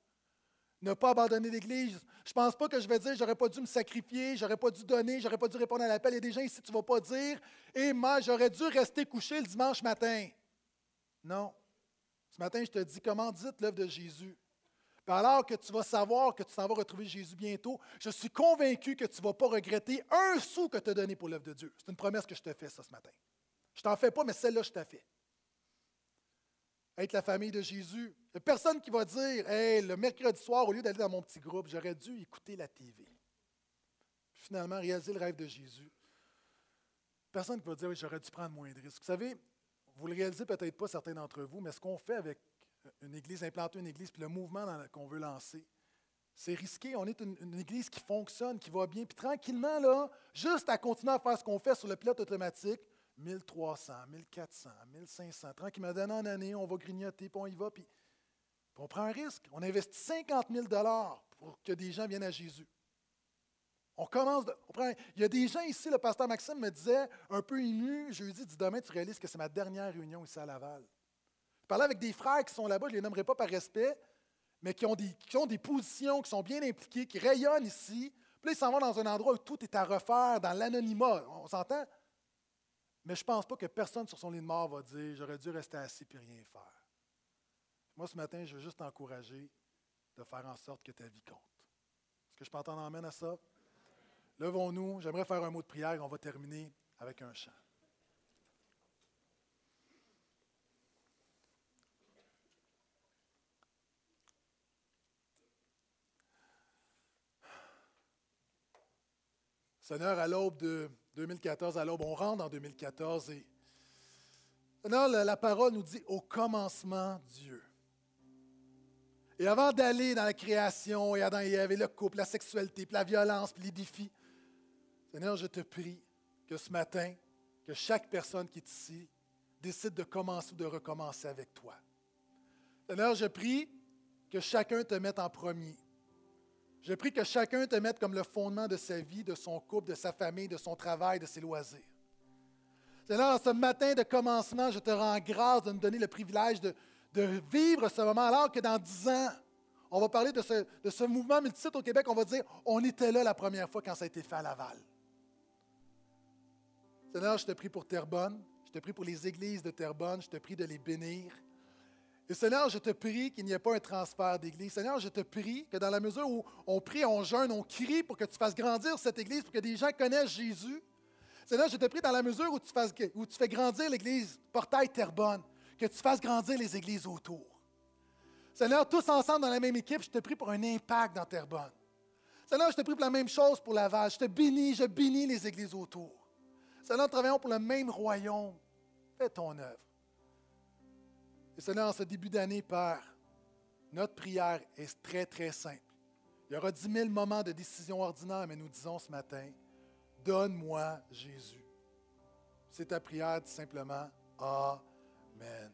ne pas abandonner l'Église. Je ne pense pas que je vais dire j'aurais pas dû me sacrifier, j'aurais pas dû donner, j'aurais pas dû répondre à l'appel. Il y des gens ici, tu ne vas pas dire Et moi, j'aurais dû rester couché le dimanche matin. Non. Ce matin, je te dis comment dites l'œuvre de Jésus? alors que tu vas savoir que tu s'en vas retrouver Jésus bientôt, je suis convaincu que tu ne vas pas regretter un sou que tu as donné pour l'œuvre de Dieu. C'est une promesse que je te fais ça ce matin. Je t'en fais pas, mais celle-là, je t'ai fait être la famille de Jésus. Il n'y a personne qui va dire Hey, le mercredi soir, au lieu d'aller dans mon petit groupe, j'aurais dû écouter la TV. finalement, réaliser le rêve de Jésus. Personne qui va dire oui, j'aurais dû prendre moins de risques. Vous savez, vous le réalisez peut-être pas, certains d'entre vous, mais ce qu'on fait avec une église, implanter une église, puis le mouvement qu'on veut lancer, c'est risqué. On est une, une, église qui fonctionne, qui va bien. Puis tranquillement, là, juste à continuer à faire ce qu'on fait sur le pilote automatique, 1300, 1400, 1500. Tranquillement, d'année en année, on va grignoter, puis on y va, puis, on prend un risque. On investit 50 000 pour que des gens viennent à Jésus. On commence, il y a des gens ici, le pasteur Maxime me disait, un peu ému, jeudi, dit demain, tu réalises que c'est ma dernière réunion ici à Laval. Je parlais avec des frères qui sont là-bas, je ne les nommerai pas par respect, mais qui ont, des, qui ont des positions, qui sont bien impliqués, qui rayonnent ici. Puis là, ils s'en vont dans un endroit où tout est à refaire, dans l'anonymat. On s'entend? Mais je ne pense pas que personne sur son lit de mort va dire J'aurais dû rester assis et rien faire. Moi, ce matin, je veux juste t'encourager de faire en sorte que ta vie compte. Est-ce que je peux entendre amène à ça? Levons-nous. J'aimerais faire un mot de prière et on va terminer avec un chant. Seigneur, à l'aube de 2014, à l'aube, on rentre en 2014 et Seigneur, la, parole nous dit au commencement Dieu. Et avant d'aller dans la création et Adam et Ève et le couple, la sexualité, puis la violence, puis les défis, Seigneur, je te prie que ce matin, que chaque personne qui est ici décide de commencer ou de recommencer avec toi. Seigneur, je prie que chacun te mette en premier. Je prie que chacun te mette comme le fondement de sa vie, de son couple, de sa famille, de son travail, de ses loisirs. Seigneur, ce matin de commencement, je te rends grâce de nous donner le privilège de, vivre ce moment, alors que dans dix ans, on va parler de ce, de ce mouvement multisite au Québec, on va dire, on était là la première fois quand ça a été fait à Laval. Seigneur, je te prie pour Terrebonne, je te prie pour les églises de Terrebonne, je te prie de les bénir. Et Seigneur, je te prie qu'il n'y ait pas un transfert d'église. Seigneur, je te prie que dans la mesure où on prie, on jeûne, on crie pour que tu fasses grandir cette église, pour que des gens connaissent Jésus. Seigneur, je te prie dans la mesure où tu, fasses, où tu fais grandir l'église Portail Terrebonne, que tu fasses grandir les églises autour. Seigneur, tous ensemble dans la même équipe, je te prie pour un impact dans Terrebonne. Seigneur, je te prie pour la même chose pour Laval. Je te bénis, je bénis les églises autour. Seigneur, travaillons pour le même royaume. Fais ton œuvre. Et Seigneur, en ce début d'année, Père, notre prière est très, très simple. Il y aura dix mille moments de décision ordinaire, mais nous disons ce matin, donne-moi Jésus. C'est ta prière, dis simplement, Amen.